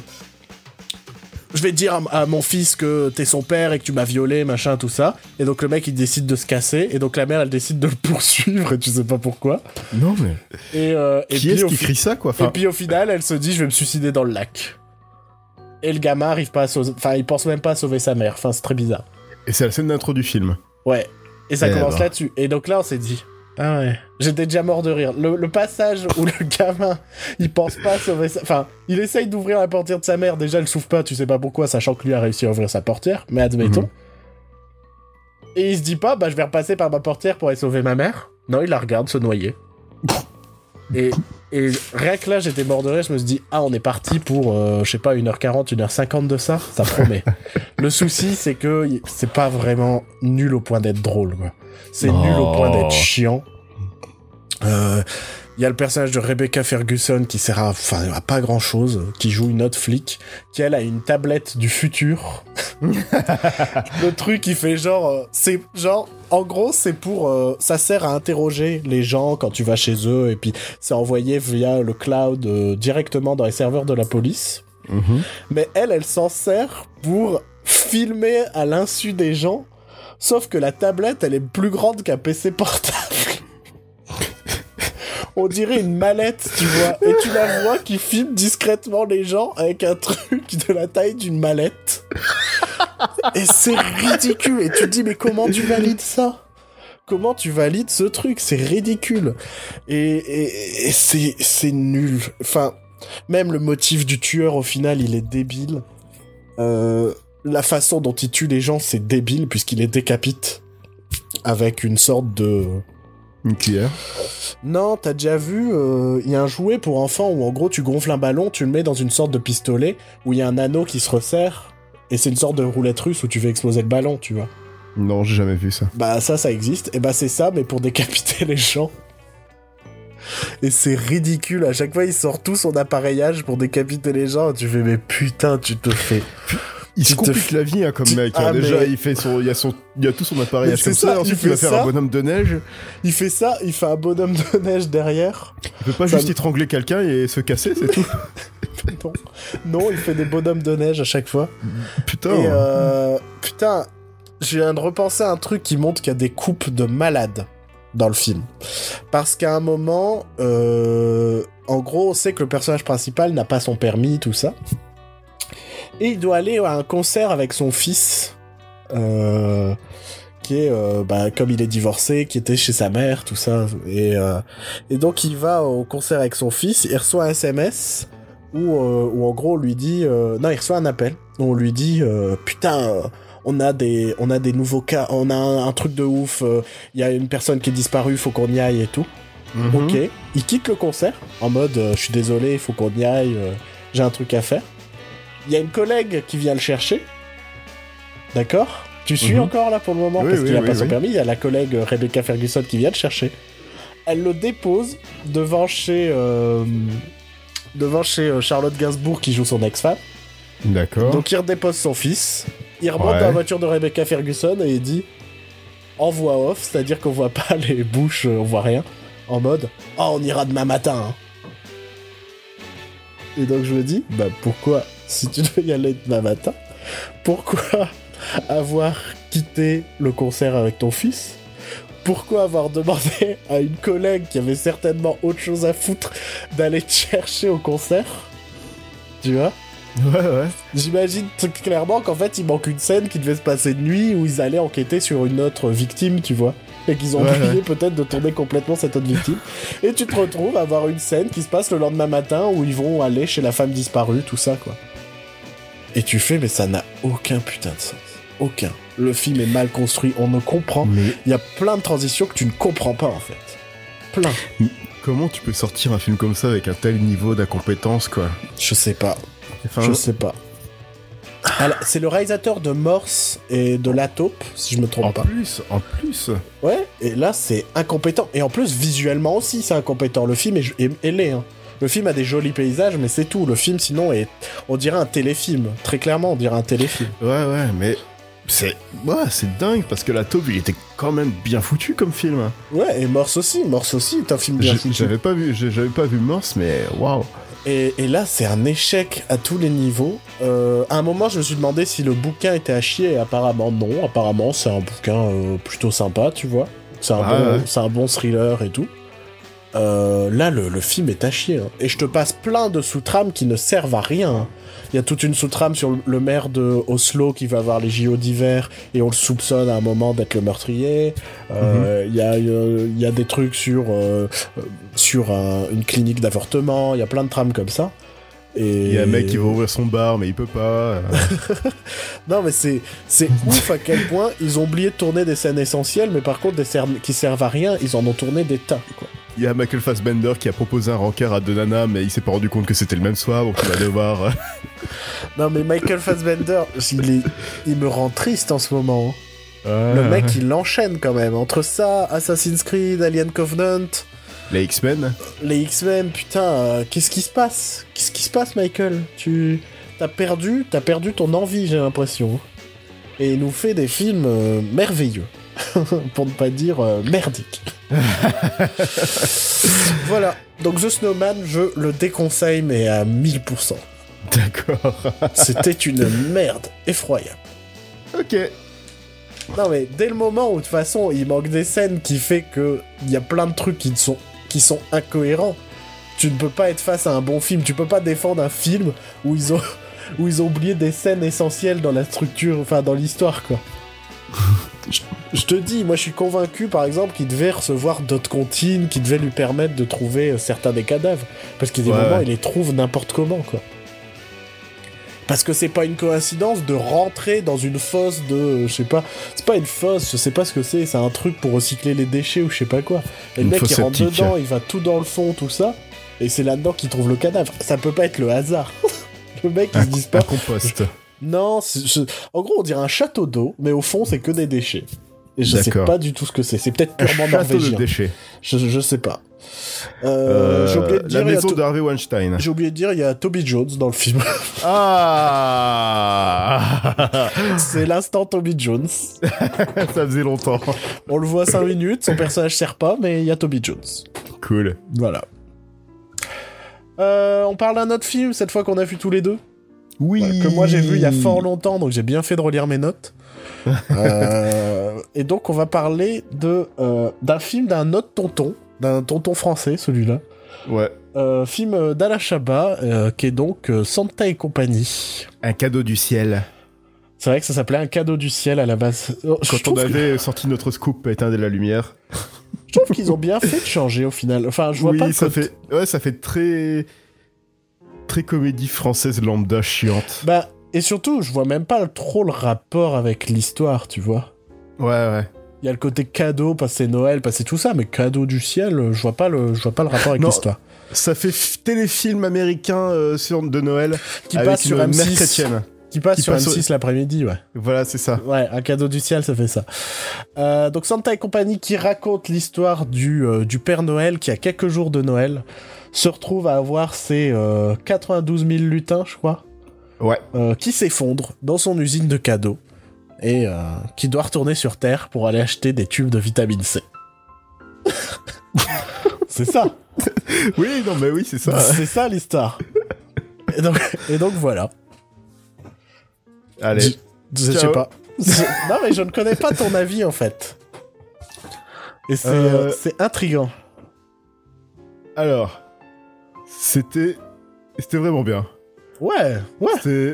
je vais dire à, à mon fils que t'es son père et que tu m'as violé, machin, tout ça. Et donc le mec, il décide de se casser. Et donc la mère, elle décide de le poursuivre. Et tu sais pas pourquoi. non mais Et, euh, et qui puis, est-ce qui crie ça quoi? Et puis au final, elle se dit, je vais me suicider dans le lac. Et le gamin arrive pas à sauver. Enfin, il pense même pas à sauver sa mère. Enfin, c'est très bizarre. Et c'est la scène d'intro du film. Ouais. Et ça Eh commence ben. là-dessus. Et donc là, on s'est dit. Ah ouais. J'étais déjà mort de rire. Le, le passage où le gamin, il pense pas sauver sa... Enfin, il essaye d'ouvrir la portière de sa mère. Déjà, elle s'ouvre pas, tu sais pas pourquoi, sachant que lui a réussi à ouvrir sa portière. Mais admettons. Mhm. Et il se dit pas, bah je vais repasser par ma portière pour aller sauver ma mère. Non, il la regarde se noyer. et, et rien que là, j'étais mort de rire. Je me suis dit, ah, on est parti pour, euh, je sais pas, 1h40, 1h50 de ça. Ça promet. Le souci, c'est que c'est pas vraiment nul au point d'être drôle, quoi. C'est Oh. nul au point d'être chiant. Euh, Il y a le personnage de Rebecca Ferguson qui sert à, enfin, à pas grand chose, qui joue une autre flic, qui elle a une tablette du futur. le truc qui fait genre, euh, c'est genre, en gros, c'est pour, euh, ça sert à interroger les gens quand tu vas chez eux, et puis c'est envoyé via le cloud euh, directement dans les serveurs de la police. Mhm. Mais elle, elle s'en sert pour filmer à l'insu des gens. Sauf que la tablette, elle est plus grande qu'un PC portable. On dirait une mallette, tu vois. Et tu la vois qui filme discrètement les gens avec un truc de la taille d'une mallette. Et c'est ridicule. Et tu te dis, mais comment tu valides ça? Comment tu valides ce truc? C'est ridicule. Et, et, c'est nul. Enfin, même le motif du tueur, au final, il est débile. Euh, la façon dont il tue les gens, c'est débile, puisqu'il les décapite avec une sorte de... Une cuillère. Non, t'as déjà vu, euh, il y a un jouet pour enfants où en gros tu gonfles un ballon, tu le mets dans une sorte de pistolet, où il y a un anneau qui se resserre, et c'est une sorte de roulette russe où tu fais exploser le ballon, tu vois. Non, j'ai jamais vu ça. Bah ça, ça existe, et bah c'est ça, mais pour décapiter les gens. Et c'est ridicule. À chaque fois, il sort tout son appareillage pour décapiter les gens. Tu fais, mais putain, tu te fais. Il se complique la vie hein, comme Tu- mec. hein. Ah, Déjà, il fait son, il y a son, il a tout son appareil comme c'est ça. ça, Ensuite, il il va fait faire ça. un bonhomme de neige. Il fait ça, il fait un bonhomme de neige derrière. Il peut pas Ça juste me- étrangler quelqu'un et se casser, c'est tout. Non. non, il fait des bonhommes de neige à chaque fois. Putain. Et euh, putain, je viens de repenser à un truc qui montre qu'il y a des coupes de malades dans le film. Parce qu'à un moment, euh, en gros, on sait que le personnage principal n'a pas son permis, tout ça. Et il doit aller à un concert avec son fils, euh, qui est, euh, bah, comme il est divorcé, qui était chez sa mère, tout ça. Et, euh, et donc il va au concert avec son fils, il reçoit un SMS où, euh, où en gros on lui dit... euh, non, il reçoit un appel où on lui dit euh, Putain, on a, des, on a des nouveaux cas, on a un, un truc de ouf, euh, il y a une personne qui est disparue, faut qu'on y aille et tout. Mhm. Ok. Il quitte le concert en mode euh, je suis désolé, il faut qu'on y aille, euh, j'ai un truc à faire. Il y a une collègue qui vient le chercher. D'accord? Tu suis Mhm. encore là pour le moment Oui, parce oui, qu'il a oui, pas son permis. Il y a la collègue Rebecca Ferguson qui vient le chercher. Elle le dépose devant chez euh, devant chez euh, Charlotte Gainsbourg qui joue son ex-femme. D'accord. Donc il redépose son fils. Il remonte Ouais. dans la voiture de Rebecca Ferguson et il dit en voix off, c'est-à-dire qu'on voit pas les bouches, euh, on voit rien, en mode Ah, on ira demain matin. hein. Et donc je me dis Bah pourquoi, si tu devais y aller demain matin, pourquoi avoir quitté le concert avec ton fils? Pourquoi avoir demandé à une collègue qui avait certainement autre chose à foutre d'aller te chercher au concert? Tu vois? Ouais, ouais. J'imagine clairement qu'en fait il manque une scène qui devait se passer de nuit où ils allaient enquêter sur une autre victime, tu vois. Et qu'ils ont Ouais, oublié ouais. peut-être de tourner complètement cette autre victime. Et tu te retrouves à avoir une scène qui se passe le lendemain matin où ils vont aller chez la femme disparue, tout ça quoi. Et tu fais, mais ça n'a aucun putain de sens. Aucun. Le film est mal construit, on ne comprend. Mais Il y a plein de transitions que tu ne comprends pas en fait. Plein. comment tu peux sortir un film comme ça avec un tel niveau d'incompétence, quoi Je sais pas. Enfin, Je sais pas. C'est le réalisateur de Morse et de La Taupe, si je me trompe en pas. plus, en plus. Ouais, et là c'est incompétent. Et en plus, visuellement aussi, c'est incompétent. Le film est, est, est laid, hein. Le film a des jolis paysages, mais c'est tout. Le film, sinon, est, on dirait un téléfilm. Très clairement, on dirait un téléfilm. Ouais, ouais, mais c'est, ouais, c'est dingue parce que la taupe, il était quand même bien foutu comme film. Ouais, et Morse aussi. Morse aussi est un film bien foutu. J'avais pas vu, j'avais pas vu Morse, mais waouh. Et, et là, c'est un échec à tous les niveaux. Euh, à un moment, je me suis demandé si le bouquin était à chier, et apparemment non. Apparemment, c'est un bouquin euh, plutôt sympa, tu vois. C'est un, Ah bon, ouais. un bon thriller et tout. Euh, là, le, le film est à chier. hein. Et je te passe plein de sous-trames qui ne servent à rien. hein. Il y a toute une sous-trame sur le- maire de Oslo qui va avoir les JO d'hiver et on le soupçonne à un moment d'être le meurtrier. Euh, Il y, a, euh, il y a des trucs sur, sur un- une clinique d'avortement. Il y a plein de trames comme ça. Et... Il y a un mec qui va ouvrir son bar, mais il peut pas. euh. Non, mais c'est c'est ouf à quel point ils ont oublié de tourner des scènes essentielles, mais par contre des scènes qui servent à rien, ils en ont tourné des tas. Quoi. Il y a Michael Fassbender qui a proposé un rencard à deux nanas, mais il s'est pas rendu compte que c'était le même soir, donc il va devoir. euh, Non, mais Michael Fassbender, il, est, il me rend triste en ce moment. euh, Le mec, il enchaîne quand même. Entre ça, Assassin's Creed, Alien Covenant, Les X-Men. les X-Men, putain, euh, qu'est-ce qui se passe? Qu'est-ce qui se passe, Michael? Tu t'as perdu, t'as perdu ton envie, j'ai l'impression. Et il nous fait des films euh, merveilleux, pour ne pas dire euh, merdiques. voilà. Donc The Snowman, je le déconseille, mais à 1000%. D'accord. C'était une merde effroyable. ok. Non mais dès le moment où de toute façon il manque des scènes qui fait que il y a plein de trucs qui sont qui sont incohérents. Tu ne peux pas être face à un bon film. Tu peux pas défendre un film où ils ont où ils ont oublié des scènes essentielles dans la structure, enfin dans l'histoire quoi. Je, je te dis, moi je suis convaincu par exemple qu'il devait recevoir d'autres comptines qui devaient lui permettre de trouver euh, certains des cadavres parce qu'il y a des Ouais, moments ouais. il les trouve n'importe comment quoi. Parce que c'est pas une coïncidence de rentrer dans une fosse de. euh, Je sais pas. C'est pas une fosse, je sais pas ce que c'est. C'est un truc pour recycler les déchets ou je sais pas quoi. Et le mec il rentre septique. dedans, il va tout dans le fond, tout ça. Et c'est là-dedans qu'il trouve le cadavre. Ça peut pas être le hasard. le mec il Un, se dit un pas. compost. Non, je- en gros on dirait un château d'eau, mais au fond c'est que des déchets. Et je sais pas du tout ce que c'est. C'est peut-être Un purement château de déchets. Je, je sais pas. Euh, oublié de la dire, maison To- de Harvey Weinstein. j'ai oublié de dire, il y a Toby Jones dans le film. Ah c'est l'instant Toby Jones. Ça faisait longtemps. On le voit 5 minutes, son personnage sert pas, mais il y a Toby Jones. Cool. Voilà. Euh, on parle d'un autre film, cette fois qu'on a vu tous les deux. Oui. Que moi j'ai vu il y a fort longtemps, donc j'ai bien fait de relire mes notes. Euh, et donc on va parler de euh, d'un film d'un autre tonton, d'un tonton français, celui-là. Ouais. Euh, film d'Alain Chabat, qui est donc Santa et compagnie. Un cadeau du ciel. C'est vrai que ça s'appelait Un cadeau du ciel à la base. Je Quand on que- avait sorti notre scoop éteindre la lumière. je trouve qu'ils ont bien fait de changer au final. Enfin, je vois oui, pas ça fait. Ouais, ça fait très. Très comédie française lambda chiante. Bah, et surtout, je vois même pas trop le rapport avec l'histoire, tu vois. Ouais, ouais. Il y a le côté cadeau, passer Noël, passer tout ça, mais cadeau du ciel, euh, je vois pas le, je vois pas le rapport avec l'histoire. Ça fait téléfilm américain euh, sur de Noël Qui avec passe sur une mère M6. chrétienne. Qui passe Qui sur passe M6 l'après-midi, ouais. Voilà, c'est ça. Ouais, un cadeau du ciel, ça fait ça. Euh, donc Santa et compagnie qui raconte l'histoire du, euh, du Père Noël qui a quelques jours de Noël se retrouve à avoir ses euh, 92 000 lutins, je crois, Ouais. euh, qui s'effondrent dans son usine de cadeaux et euh, qui doit retourner sur Terre pour aller acheter des tubes de vitamine C. C'est ça, Oui, non, mais oui, c'est ça. c'est ça l'histoire. Et donc, et donc voilà. Allez. Je, je sais pas. Je- non, mais je ne connais pas ton avis en fait. Et c'est Euh, euh, intriguant. Alors, c'était. C'était vraiment bien. Ouais, ouais.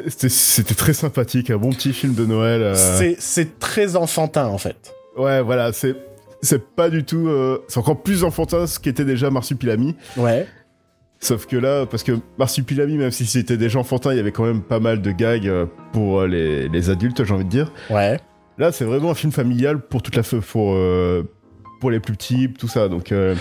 C'était- très sympathique, un bon petit film de Noël. euh, C'est- très enfantin en fait. Ouais, voilà, c'est. C'est pas du tout. euh, C'est encore plus enfantin ce qu'était déjà Marsupilami. Ouais. Sauf que là, parce que Marsupilami, même si c'était déjà enfantin, il y avait quand même pas mal de gags euh, pour les, les adultes, j'ai envie de dire. Ouais. Là, c'est vraiment un film familial pour toute la pour euh, pour les plus petits, tout ça. Donc euh,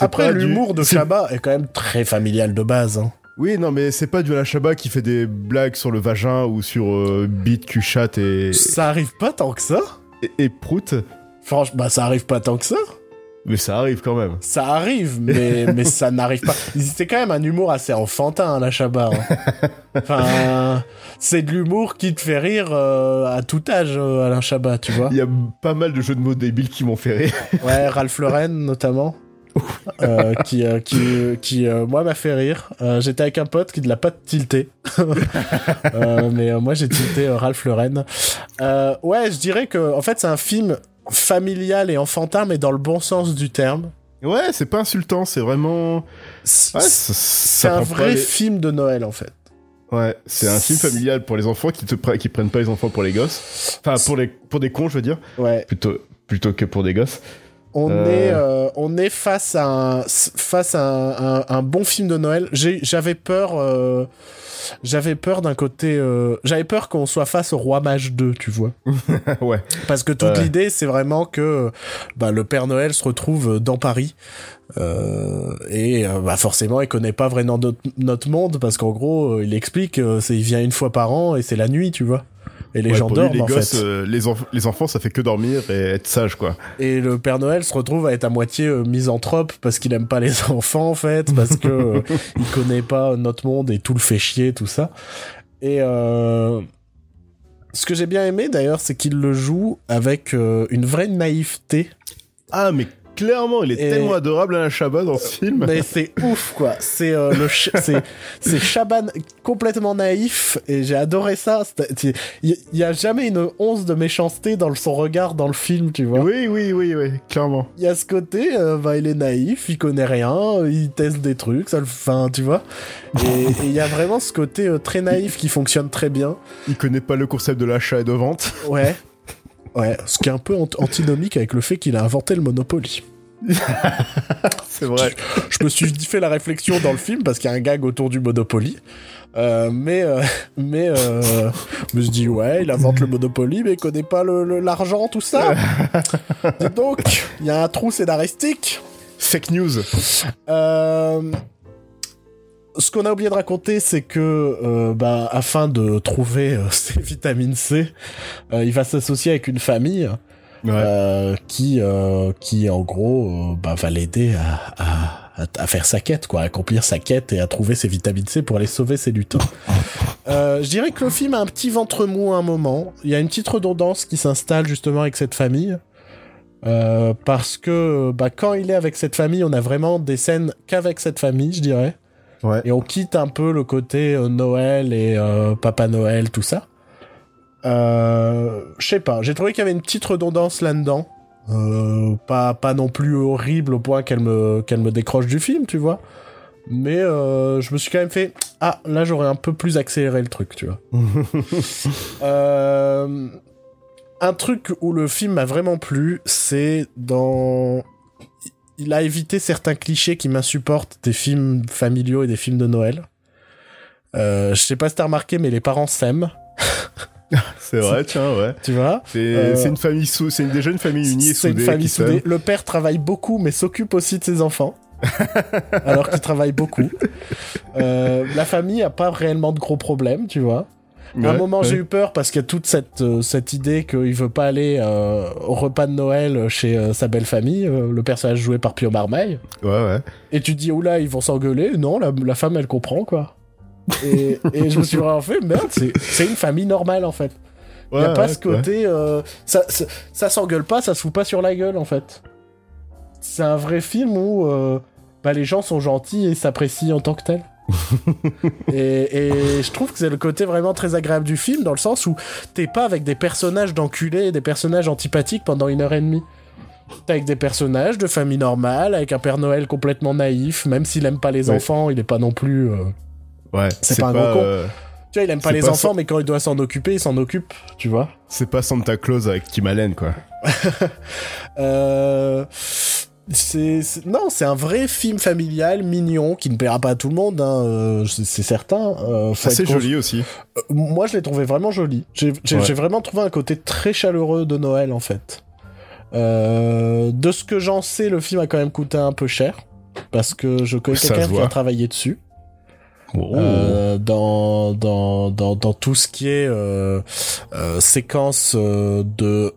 Après, du- l'humour de Chabat est quand même très familial de base. hein. oui, non, mais c'est pas du Alain Chabat qui fait des blagues sur le vagin ou sur euh, bite, cul, et, Ça arrive pas tant que ça. et, et prout, Franchement, bah ça arrive pas tant que ça. Mais ça arrive quand même. Ça arrive, mais, mais ça n'arrive pas. C'est quand même un humour assez enfantin, hein, la Chabat. hein. Enfin, c'est de l'humour qui te fait rire euh, à tout âge, euh, Alain Chabat, tu vois. Il y a pas mal de jeux de mots débiles qui m'ont fait rire. Ouais, Ralph Lauren notamment. euh, qui, euh, qui, qui moi, m'a fait rire. J'étais avec un pote qui ne l'a pas tilté. Mais moi, j'ai tilté Ralph Lauren. Ouais, je dirais que, en fait, c'est un film familial et enfantin, mais dans le bon sens du terme. Ouais, c'est pas insultant, c'est vraiment. C'est Ouais, un vrai les- film de Noël, en fait. Ouais, c'est un film familial pour les enfants qui te pre- qui prennent pas les enfants pour les gosses. Enfin, pour les pour des cons, je veux dire, Ouais. plutôt plutôt que pour des gosses. On Euh. est, euh, on est face à un, face à un, un- un bon film de Noël. J'avais peur, euh, j'avais peur d'un côté, euh, j'avais peur qu'on soit face au Roi Mage 2, tu vois. ouais. Parce que toute Ouais. l'idée, c'est vraiment que bah, le Père Noël se retrouve dans Paris. Euh, et bah, forcément, il connaît pas vraiment notre, notre monde parce qu'en gros, il explique, c'est il vient une fois par an et c'est la nuit, tu vois. Et les Ouais, gens lui, dorment les en gosses, fait. euh, les, enf- les enfants, ça fait que dormir et être sage, quoi. Et le Père Noël se retrouve à être à moitié euh, misanthrope parce qu'il aime pas les enfants en fait, parce que euh, il connaît pas notre monde et tout le fait chier, tout ça. Et ce que j'ai bien aimé d'ailleurs, c'est qu'il le joue avec une vraie naïveté. Ah, mais clairement, il est Et- tellement adorable Alain Chabat dans ce film. Mais c'est ouf quoi. C'est euh, le ch- c'est c'est Chaban complètement naïf et j'ai adoré ça. Il y, a jamais une once de méchanceté dans son regard dans le film, tu vois. Oui, oui, oui, oui, clairement. il y a ce côté, euh, bah, il est naïf, il connaît rien, il teste des trucs, ça le enfin, tu vois. Et et il y a vraiment ce côté euh, très naïf qui fonctionne très bien. Il connaît pas le concept de l'achat et de vente. Ouais. Ouais, ce qui est un peu ant- antinomique avec le fait qu'il a inventé le Monopoly. C'est vrai. Je me suis fait la réflexion dans le film parce qu'il y a un gag autour du Monopoly. Euh, mais euh, mais euh, je me suis dit ouais il invente le Monopoly mais il connaît pas l'argent tout ça Dis donc il y a un trou scénaristique Fake news. Ce qu'on a oublié de raconter, c'est que, euh, bah, afin de trouver euh, ces vitamines C, euh, il va s'associer avec une famille Ouais. euh, qui, euh, qui en gros bah, va l'aider à, à, à- faire sa quête, quoi, à accomplir sa quête et à trouver ses vitamines C pour aller sauver ses lutins. Euh, je dirais que le film a un petit ventre mou à un moment. Il y a une petite redondance qui s'installe justement avec cette famille. Euh, parce que bah, quand il est avec cette famille, on a vraiment des scènes qu'avec cette famille, je dirais. Ouais. Et on quitte un peu le côté euh, Noël et euh, Papa Noël, tout ça. Euh, je sais pas, j'ai trouvé qu'il y avait une petite redondance là-dedans. Pas, pas non plus horrible au point qu'elle me, qu'elle me décroche du film, tu vois. Mais je me suis quand même fait Ah, là j'aurais un peu plus accéléré le truc, tu vois. Un truc où le film m'a vraiment plu, c'est dans. Il a évité certains clichés qui m'insupportent des films familiaux et des films de Noël. Euh, je sais pas si t'as remarqué, mais les parents s'aiment, C'est vrai, tiens, ouais. tu vois. C'est Euh, une famille sou- c'est une déjà une famille unie et C'est une soudée famille soudée. Le père travaille beaucoup, mais s'occupe aussi de ses enfants. alors qu'il travaille beaucoup. Euh, la famille a pas réellement de gros problèmes, tu vois. À un moment, ouais. j'ai eu peur parce qu'il y a toute cette, euh, cette idée qu'il veut pas aller euh, au repas de Noël chez euh, sa belle famille, euh, le personnage joué par Pio Marmaille. Ouais, ouais. Et tu te dis, oula, ils vont s'engueuler. Non, la, la femme, elle comprend, quoi. Et, et je me suis vraiment fait, merde, c'est une famille normale, en fait. Il Ouais, a pas ce côté. ça, ça, ça s'engueule pas, ça se fout pas sur la gueule, en fait. C'est un vrai film où bah, les gens sont gentils et s'apprécient en tant que tels. et, et je trouve que c'est le côté vraiment très agréable du film, dans le sens où t'es pas avec des personnages d'enculés des personnages antipathiques pendant une heure et demie. T'es avec des personnages de famille normale, avec un Père Noël complètement naïf, même s'il aime pas les Ouais. enfants, il est pas non plus. euh, Ouais, C'est pas un gros con. euh, Tu vois, il aime pas les pas enfants, mais quand il doit s'en occuper, il s'en occupe, tu vois. c'est pas Santa Claus avec Tim Allen, quoi. Euh, c'est c'est- non, c'est un vrai film familial mignon qui ne plaira pas à tout le monde, hein, euh, c'est c'est certain. euh, cons- joli aussi. Euh, Moi, je l'ai trouvé vraiment joli. J'ai Ouais. vraiment trouvé un côté très chaleureux de Noël en fait. Euh, de ce que j'en sais, le film a quand même coûté un peu cher parce que je connais quelqu'un qui a travaillé dessus. Oh. Euh, dans, dans, dans, dans tout ce qui est euh, euh, séquence de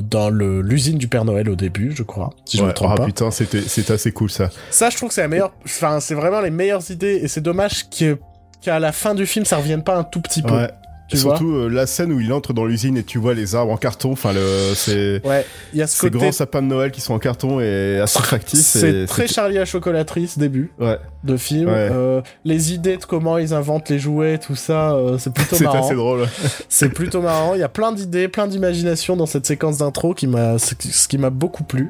dans le l'usine du Père Noël au début, je crois, si je me trompe ah, pas. putain, c'était c'était assez cool ça. Ça, je trouve que c'est la meilleure. Enfin, c'est vraiment les meilleures idées et c'est dommage que- qu'à la fin du film, ça revienne pas un tout petit peu. Ouais. Tu vois Surtout euh, la scène où il entre dans l'usine et tu vois les arbres en carton. Enfin, le c'est Ouais, il y a ce ces côté. grands sapins de Noël qui sont en carton et assez factifs. C'est très Charlie à chocolaterie ce début Ouais, de film. Ouais. Euh, les idées de comment ils inventent les jouets, tout ça, euh, c'est plutôt c'est marrant. assez drôle. C'est plutôt marrant. Il y a plein d'idées, plein d'imagination dans cette séquence d'intro qui m'a, ce qui m'a beaucoup plu.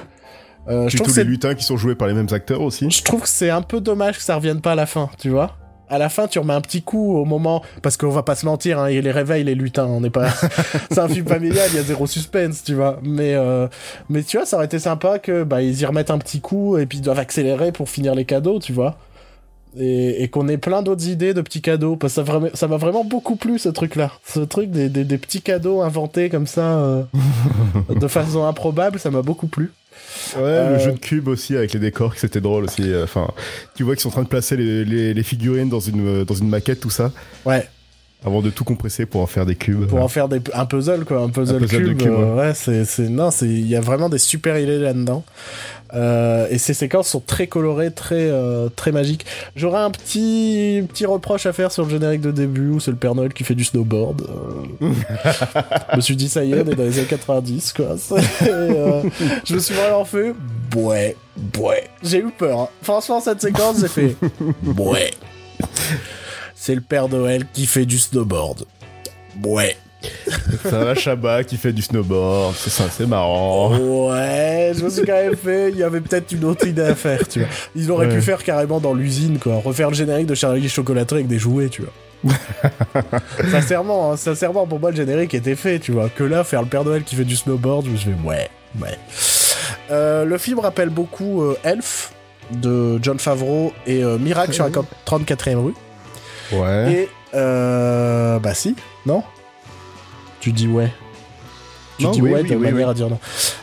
Euh, je trouve tous les c'est, lutins qui sont joués par les mêmes acteurs aussi. je trouve que c'est un peu dommage que ça revienne pas à la fin, tu vois. À la fin, tu remets un petit coup au moment, parce qu'on va pas se mentir, hein, il les réveille les lutins, on n'est pas, c'est un film familial, il y a zéro suspense, tu vois. Mais, euh, mais tu vois, ça aurait été sympa que, bah, ils y remettent un petit coup et puis ils doivent accélérer pour finir les cadeaux, tu vois. Et, et qu'on ait plein d'autres idées de petits cadeaux, parce que ça vraiment- ça m'a vraiment beaucoup plu ce truc-là. Ce truc des, des, des petits cadeaux inventés comme ça, euh, de façon improbable, ça m'a beaucoup plu. Ouais, Euh, le jeu de cubes aussi avec les décors, c'était drôle aussi. Enfin, tu vois qu'ils sont en train de placer les, les, les figurines dans une dans une maquette, tout ça, Ouais, avant de tout compresser pour en faire des cubes. pour en faire des, un puzzle quoi un puzzle, cube, cube, euh, ouais, c'est c'est non c'est il y a vraiment des super idées là dedans euh, et ces séquences sont très colorées très euh, très magiques j'aurais un petit petit reproche à faire sur le générique de début où c'est le Père Noël qui fait du snowboard euh. je me suis dit ça y est on est dans les années 90 quoi et, je me suis vraiment fait ouais ouais j'ai eu peur hein. franchement cette séquence j'ai fait ouais c'est le Père Noël qui fait du snowboard ouais C'est un Shabba qui fait du snowboard, c'est ça, c'est marrant. Ouais, je me suis quand même fait. Il y avait peut-être une autre idée à faire, tu vois. Ils auraient Ouais. pu faire carrément dans l'usine, quoi. Refaire le générique de Charlie Chocolaterie avec des jouets, tu vois. sincèrement, hein, sincèrement, pour moi, le générique était fait, tu vois. Que là, faire le Père Noël qui fait du snowboard, je me suis fait, ouais, ouais. Euh, le film rappelle beaucoup euh, Elf de John Favreau et euh, Miracle sur la 34e rue. Ouais. Et, euh, bah si, non? Tu dis ouais. Tu Non, dis oui, ouais oui, de oui, manière à dire non.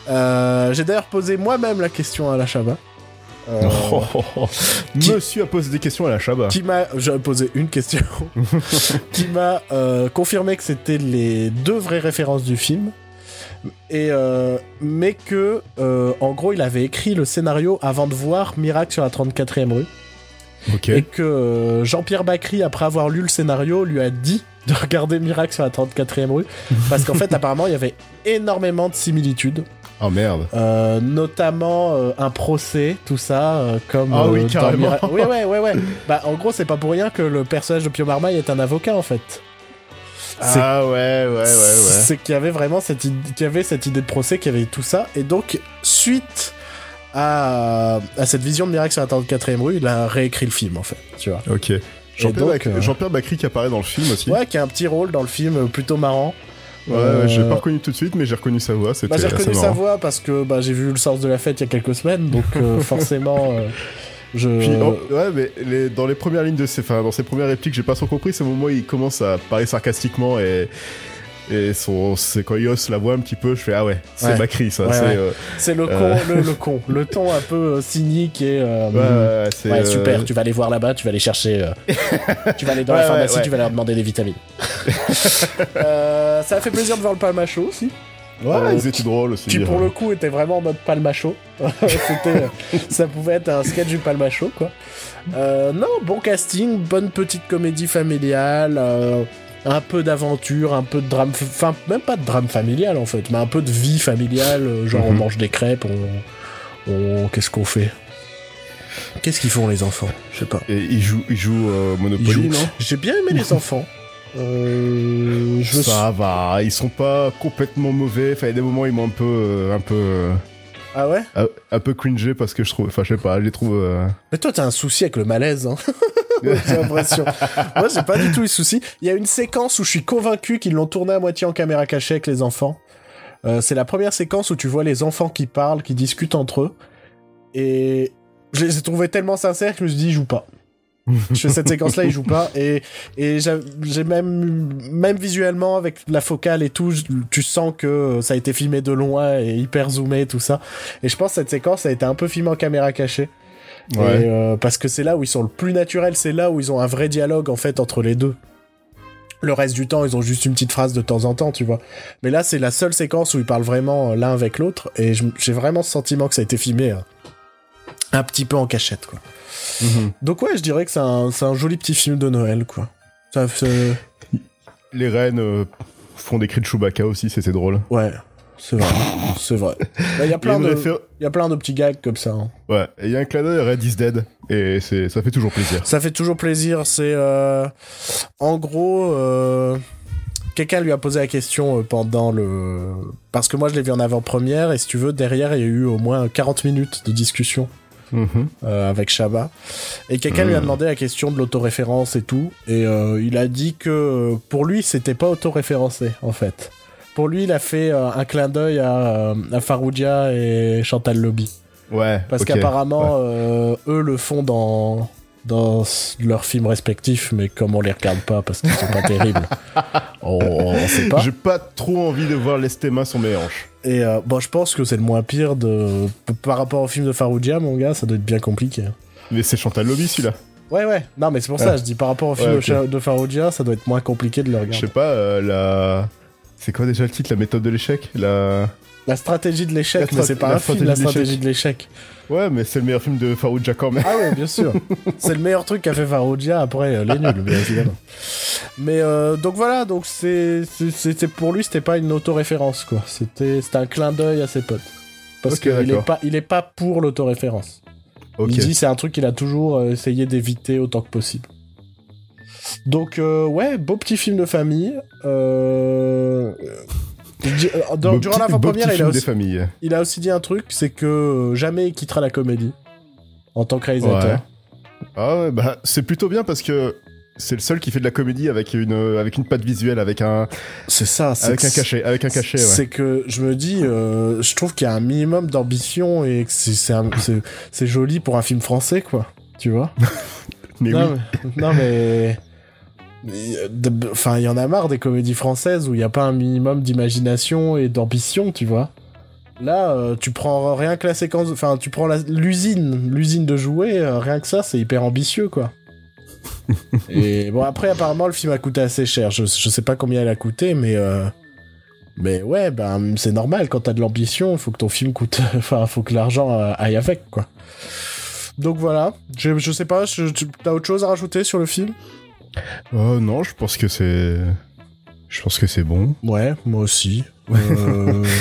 Euh, J'ai d'ailleurs posé moi-même la question à la Chabat. Euh, Oh, oh, oh. Qui- Monsieur a posé des questions à la Shabba. qui m'a, j'ai posé une question, qui m'a euh, confirmé que c'était les deux vraies références du film. Et euh, mais que en gros il avait écrit le scénario avant de voir Miracle sur la 34e rue Et que euh, Jean-Pierre Bacry après avoir lu le scénario lui a dit de regarder Miracle sur la 34e rue parce qu'en fait apparemment il y avait énormément de similitudes Oh merde. euh, notamment euh, un procès tout ça euh, comme Ah oui, carrément. Mira- oui ouais ouais ouais bah en gros c'est pas pour rien que le personnage de Pio Marmaille est un avocat en fait Ah ouais, ouais, ouais, ouais. c'est qu'il y avait vraiment cette idée, y avait cette idée de procès, qu'il y avait tout ça. Et donc, suite à, à cette vision de Miracle sur la 34e rue, il a réécrit le film, en fait. Tu vois. Ok. Jean-Pierre euh, Jean-Pierre Bacry qui apparaît dans le film aussi. Ouais, qui a un petit rôle dans le film, euh, plutôt marrant. Ouais, Euh, ouais, j'ai pas reconnu tout de suite, mais j'ai reconnu sa voix. Bah, j'ai reconnu sa voix parce que bah, j'ai vu le sens de la fête il y a quelques semaines, donc euh, forcément, euh, je. Puis, oh, ouais, mais les- dans les premières lignes de ses, enfin, dans ses premières répliques, j'ai pas trop compris. C'est au moment où il commence à parler sarcastiquement et et son, c'est quand il hausse la voix un petit peu. Je fais ah ouais, c'est Ouais. Bacry ça. Ouais, c'est ouais. euh, C'est le con, Euh. le, le con, le ton un peu euh, cynique et. euh, ouais, ouais, c'est, Ouais, euh, super, tu vas aller voir là-bas, tu vas aller chercher. euh, tu vas aller dans Ouais, la pharmacie, ouais. tu vas leur demander des vitamines. Euh, ça a fait plaisir de voir le palmacho aussi. Ouais, Euh, ils étaient drôles aussi. Qui pour le coup était vraiment en mode palmacho. Ça pouvait être un sketch du palmacho quoi. Euh, non, bon casting, bonne petite comédie familiale, euh, un peu d'aventure, un peu de drame, enfin même pas de drame familial en fait, mais un peu de vie familiale, euh, genre on Mhm. mange des crêpes, on, on- qu'est-ce qu'on fait? Qu'est-ce qu'ils font les enfants? Je sais pas. Et il joue, il joue euh, Monopoly, Ils jouent- non? J'ai bien aimé les enfants. Euh, je suis- Ça va, ils sont pas complètement mauvais. Enfin, il y a des moments ils m'ont un peu, euh, un peu, euh, Ah ouais? un, un peu cringé parce que je trouve, enfin, je sais pas, je les trouve. euh, Mais toi, t'as un souci avec le malaise, hein J'ai l'impression. Moi, j'ai pas du tout eu souci. Il y a une séquence où je suis convaincu qu'ils l'ont tourné à moitié en caméra cachée avec les enfants. Euh, c'est la première séquence où tu vois les enfants qui parlent, qui discutent entre eux. Et je les ai trouvés tellement sincères que je me suis dit, ils jouent pas. je fais cette séquence-là, ils jouent pas. Et, et j'ai même, même visuellement, avec la focale et tout, tu sens que ça a été filmé de loin et hyper zoomé, tout ça. Et je pense que cette séquence a été un peu filmée en caméra cachée. Ouais. Et, euh, parce que c'est là où ils sont le plus naturels, c'est là où ils ont un vrai dialogue en fait entre les deux. Le reste du temps, ils ont juste une petite phrase de temps en temps, tu vois. Mais là, c'est la seule séquence où ils parlent vraiment euh, l'un avec l'autre, et j'ai vraiment ce sentiment que ça a été filmé hein, un petit peu en cachette, quoi. mhm. Donc ouais, je dirais que c'est un, joli petit film de Noël, quoi. Ça, Les reines euh, font des cris de Chewbacca aussi, c'était drôle. ouais, c'est vrai, c'est vrai. Bah, Il y a Il y a plein de, réfé- y a plein de petits gags comme ça. hein. Ouais, et il y a un clin d'œil à Red is Dead, et ça fait toujours plaisir. Ça fait toujours plaisir. C'est euh, en gros, euh, quelqu'un lui a posé la question euh, pendant le parce que moi je l'ai vu en avant-première et si tu veux derrière il y a eu au moins 40 minutes de discussion Mhm. euh, avec Shabba et quelqu'un lui a Mm. demandé la question de l'autoréférence et tout et euh, il a dit que pour lui c'était pas autoréférencé en fait. Pour lui, il a fait euh, un clin d'œil à, euh, à Faroudia et Chantal Lobby. Ouais. Parce qu'apparemment, euh, eux le font dans, leurs films respectifs, mais comme on les regarde pas parce qu'ils sont pas terribles, on, on sait pas. J'ai pas trop envie de voir l'estéma sur mes hanches. Et euh, bon, je pense que c'est le moins pire de par rapport au film de Faroudia, mon gars, ça doit être bien compliqué. Mais c'est Chantal Lobby celui-là. Ouais, ouais. Non, mais c'est pour ça, je dis par rapport au film Ouais, de Faroudia, ça doit être moins compliqué de le Je regarder. sais pas, euh, la. C'est quoi déjà le titre La méthode de l'échec La. La stratégie de l'échec, mais c'est pas la un film, la stratégie de l'échec. Ouais, mais c'est le meilleur film de Farouja quand même. Ah ouais, bien sûr. c'est le meilleur truc qu'a fait Faroudia après euh, les nuls, bien évidemment. Mais euh, donc voilà, donc c'est c'était pour lui, c'était pas une autoréférence quoi. C'était c'était un clin d'œil à ses potes. Parce qu'il est pas il est pas pour l'autoréférence. Il dit c'est un truc qu'il a toujours euh, essayé d'éviter autant que possible. Donc euh, ouais, beau petit film de famille. Euh... euh, dans- durant petit- la beau première, petit il a, aussi, il a aussi dit un truc, c'est que jamais il quittera la comédie en tant que réalisateur. Ouais. Ah ouais, bah c'est plutôt bien parce que c'est le seul qui fait de la comédie avec une avec une patte visuelle, avec un C'est ça, avec un cachet, avec un cachet. Ouais. C'est que je me dis, euh, je trouve qu'il y a un minimum d'ambition et que c'est- joli pour un film français, quoi. Tu vois? Mais non, oui. mais, non, mais. De- Enfin, il y en a marre des comédies françaises où il n'y a pas un minimum d'imagination et d'ambition, tu vois. Là, euh, tu prends rien que la séquence. Enfin, tu prends l'usine, l'usine de jouets, euh, rien que ça, c'est hyper ambitieux, quoi. et bon, après, apparemment, le film a coûté assez cher. Je, je sais pas combien il a coûté, mais. euh, Mais ouais, ben c'est normal quand t'as de l'ambition, faut que ton film coûte, enfin, faut que l'argent euh, aille avec, quoi. Donc voilà, je, je sais pas, t'as autre chose à rajouter sur le film? Oh non, je pense que c'est. Je pense que c'est bon. Ouais, moi aussi. Euh,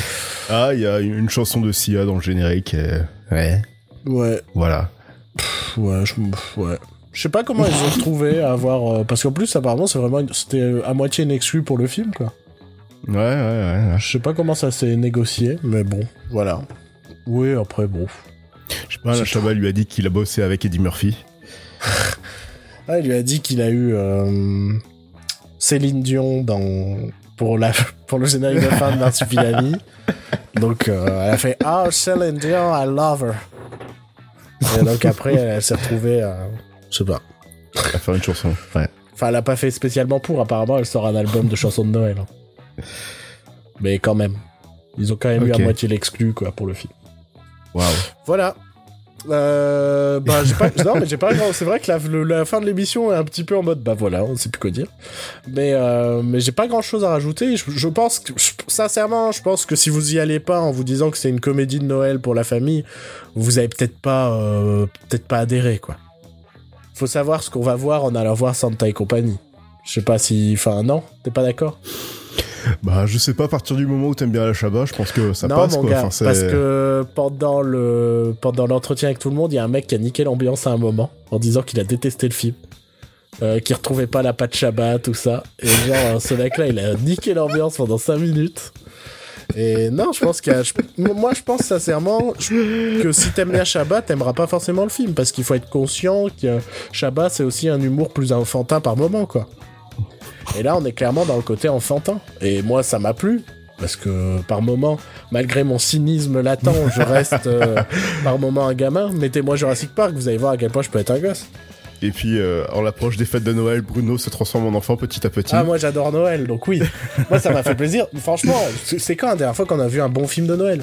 Ah, il y a une chanson de Sia dans le générique. et- Ouais. ouais, Voilà. pff, ouais, je, ouais. Je sais pas comment ils ont trouvé à avoir, euh, parce qu'en plus apparemment c'est vraiment, c'était euh, à moitié une exclue pour le film, quoi. Ouais, ouais, ouais. ouais. Je sais pas comment ça s'est négocié, mais bon, voilà. Oui, après bon. Je sais pas, la Chabat lui a dit qu'il a bossé avec Eddie Murphy. Ah, il lui a dit qu'il a eu euh, Céline Dion dans pour la pour le générique de fin de Marsupilami. Donc euh, elle a fait Ah Céline Dion, I love her. Et donc après elle, elle s'est retrouvée, euh, je sais pas. À faire une chanson. Ouais. Enfin elle a pas fait spécialement pour. Apparemment elle sort un album de chansons de Noël. hein. Mais quand même, ils ont quand même eu à moitié l'exclu quoi pour le film. Waouh. Voilà. Euh, bah, pas, non, mais j'ai pas c'est vrai que la, fin de l'émission est un petit peu en mode, bah voilà, on sait plus quoi dire. Mais, euh, mais j'ai pas grand chose à rajouter. Je, pense que, sincèrement, je pense que si vous y allez pas en vous disant que c'est une comédie de Noël pour la famille, vous avez peut-être pas, euh, peut-être pas adhéré, quoi. Faut savoir ce qu'on va voir en allant voir Santa et compagnie. Je sais pas si, enfin, non, t'es pas d'accord? Bah, je sais pas, à partir du moment où t'aimes bien la Chabat, je pense que ça non, passe, mon quoi. gars, Enfin, parce que pendant le pendant l'entretien avec tout le monde, il y a un mec qui a niqué l'ambiance à un moment en disant qu'il a détesté le film, euh, qu'il retrouvait pas la patte Shabbat, tout ça. Et genre, euh, ce mec-là, il a niqué l'ambiance pendant 5 minutes. Et non, je pense qu'il a, moi, je pense sincèrement que si t'aimes bien Shabbat, t'aimeras pas forcément le film parce qu'il faut être conscient que Shabbat, c'est aussi un humour plus enfantin par moment, quoi. Et là, on est clairement dans le côté enfantin. Et moi, ça m'a plu. Parce que par moment, malgré mon cynisme latent, je reste euh, par moment un gamin. Mettez-moi Jurassic Park, vous allez voir à quel point je peux être un gosse. Et puis, euh, en l'approche des fêtes de Noël, Bruno se transforme en enfant petit à petit. Ah, moi j'adore Noël, donc oui. moi ça m'a fait plaisir. Franchement, c'est quand la dernière fois qu'on a vu un bon film de Noël?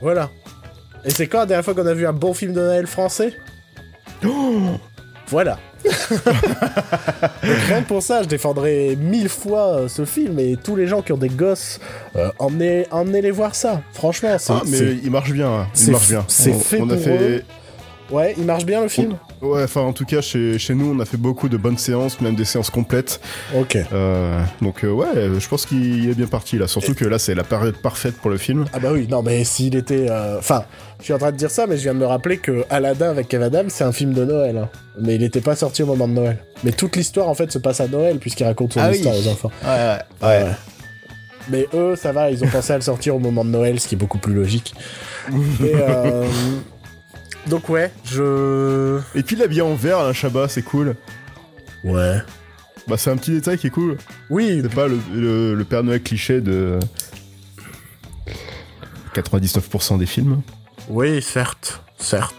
Voilà. Et c'est quand la dernière fois qu'on a vu un bon film de Noël français? Voilà. Donc rien que pour ça, je défendrai mille fois euh, ce film et tous les gens qui ont des gosses, euh, emmenez, emmenez-les voir ça. Franchement, c'est. Ah, mais il marche bien. hein. c'est Il marche bien. c'est fait on a pour fait... eux. Ouais, il marche bien le film Ouais, enfin, en tout cas, chez, chez nous, on a fait beaucoup de bonnes séances, même des séances complètes. Ok. Euh, donc, euh, ouais, je pense qu'il est bien parti là. Surtout que là, c'est la période parfaite pour le film. Ah bah oui, non mais s'il était... euh, Enfin, je suis en train de dire ça, mais je viens de me rappeler que Aladdin avec Kev Adams, c'est un film de Noël. hein. Mais il n'était pas sorti au moment de Noël. Mais toute l'histoire, en fait, se passe à Noël, puisqu'il raconte son Ah oui. histoire aux enfants. Ouais, Ouais. Mais eux, ça va, ils ont pensé à le sortir au moment de Noël, ce qui est beaucoup plus logique. Et, euh, Donc ouais, je... Et puis l'habiller en vert, un Shabbat, c'est cool. Ouais. Bah, c'est un petit détail qui est cool. Oui, C'est pas le, le- le Père Noël cliché de 99% des films. Oui, certes, certes.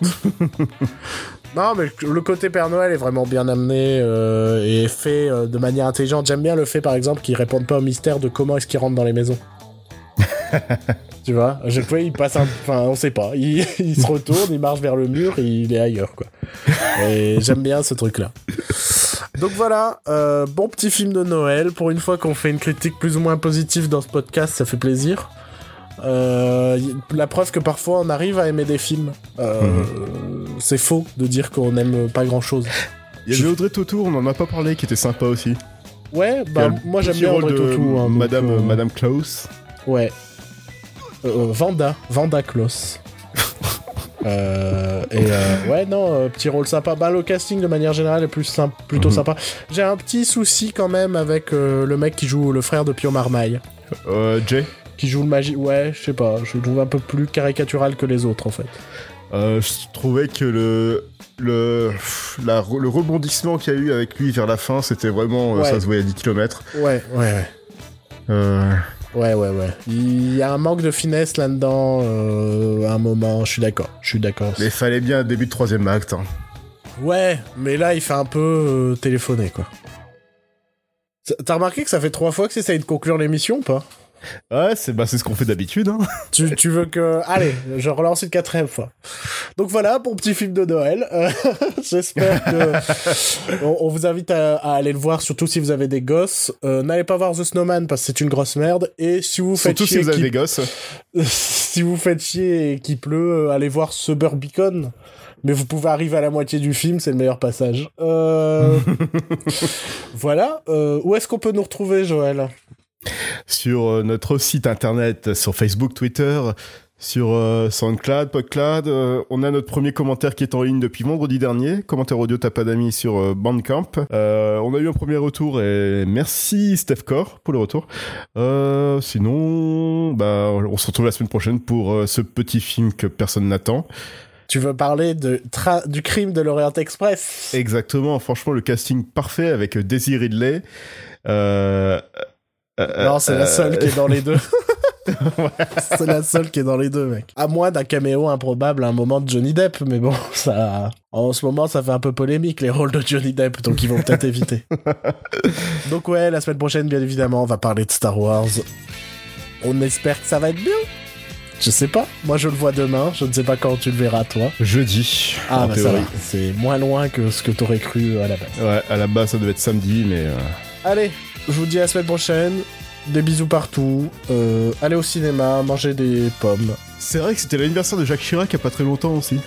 non, mais le côté Père Noël est vraiment bien amené euh, et fait euh, de manière intelligente. J'aime bien le fait, par exemple, qu'ils répondent pas au mystère de comment est-ce qu'ils rentrent dans les maisons. tu vois, à chaque fois, il passe un... Enfin, on sait pas. Il, il se retourne, il marche vers le mur et il est ailleurs, quoi. Et j'aime bien ce truc-là. Donc voilà, euh, bon petit film de Noël. Pour une fois qu'on fait une critique plus ou moins positive dans ce podcast, ça fait plaisir. Euh, la preuve que parfois on arrive à aimer des films. Euh, C'est faux de dire qu'on n'aime pas grand chose. Il y avait Audrey Tautou, on en a pas parlé, qui était sympa aussi. Ouais, bah moi j'aime bien Audrey de Tautou. hein, Madame, Madame Klaus. Ouais. Euh, euh, Vanda, Vanda Klaus. Euh, et euh, ouais, non, petit rôle sympa. Bah, le casting de manière générale est plus symp- plutôt Mhm. sympa. J'ai un petit souci quand même avec euh, le mec qui joue le frère de Pio Marmaille. Euh, Jay. Qui joue le magie. Ouais, je sais pas. Je le trouve un peu plus caricatural que les autres en fait. Euh, je trouvais que le le la- le rebondissement qu'il y a eu avec lui vers la fin, c'était vraiment Ouais. ça se voyait à 10 km. Ouais, ouais, ouais. Euh, Ouais, ouais, ouais. Il y a un manque de finesse là-dedans euh, à un moment. Je suis d'accord. Je suis d'accord. mais fallait bien un début de troisième acte. hein. Ouais, mais là, il fait un peu euh, téléphoner, quoi. Ça- T'as remarqué que ça fait trois fois que c'est de conclure l'émission ou pas? Ouais, c'est bah, c'est ce qu'on fait d'habitude. Hein. tu, tu veux que... Allez, je relance une quatrième fois. Donc voilà, pour petit film de Noël. Euh, J'espère que... On, on vous invite à, à aller le voir, surtout si vous avez des gosses. Euh, N'allez pas voir The Snowman, parce que c'est une grosse merde. Et si vous faites Surtout si chier vous avez des gosses. si vous faites chier et qu'il pleut, euh, allez voir Suburbicon. Mais vous pouvez arriver à la moitié du film, c'est le meilleur passage. Euh... voilà. Euh, où est-ce qu'on peut nous retrouver, Joël? Sur euh, notre site internet, sur Facebook, Twitter, sur euh, SoundCloud, PodCloud. Euh, on a notre premier commentaire qui est en ligne depuis vendredi dernier. Commentaire audio T'as pas d'amis sur euh, Bandcamp. On a eu un premier retour et merci Steph Core pour le retour. Sinon, bah, on se retrouve la semaine prochaine pour ce petit film que personne n'attend. Tu veux parler de tra- du crime de l'Orient Express? Exactement, franchement, le casting parfait avec Daisy Ridley. Euh, euh, Non, c'est la euh, seule qui est dans les deux. c'est la seule qui est dans les deux, mec. À moins d'un caméo improbable à un moment de Johnny Depp, mais bon, ça, en ce moment, ça fait un peu polémique les rôles de Johnny Depp, donc ils vont peut-être éviter. Donc ouais, la semaine prochaine, bien évidemment, on va parler de Star Wars. On espère que ça va être bien. Je sais pas. Moi, je le vois demain. Je ne sais pas quand tu le verras, toi. Jeudi, Ah, bah ça va. C'est moins loin que ce que t'aurais cru à la base. Ouais, à la base, ça devait être samedi, mais... euh, Allez, je vous dis à la semaine prochaine. Des bisous partout. Euh, allez au cinéma, mangez des pommes. C'est vrai que c'était l'anniversaire de Jacques Chirac il y a pas très longtemps aussi.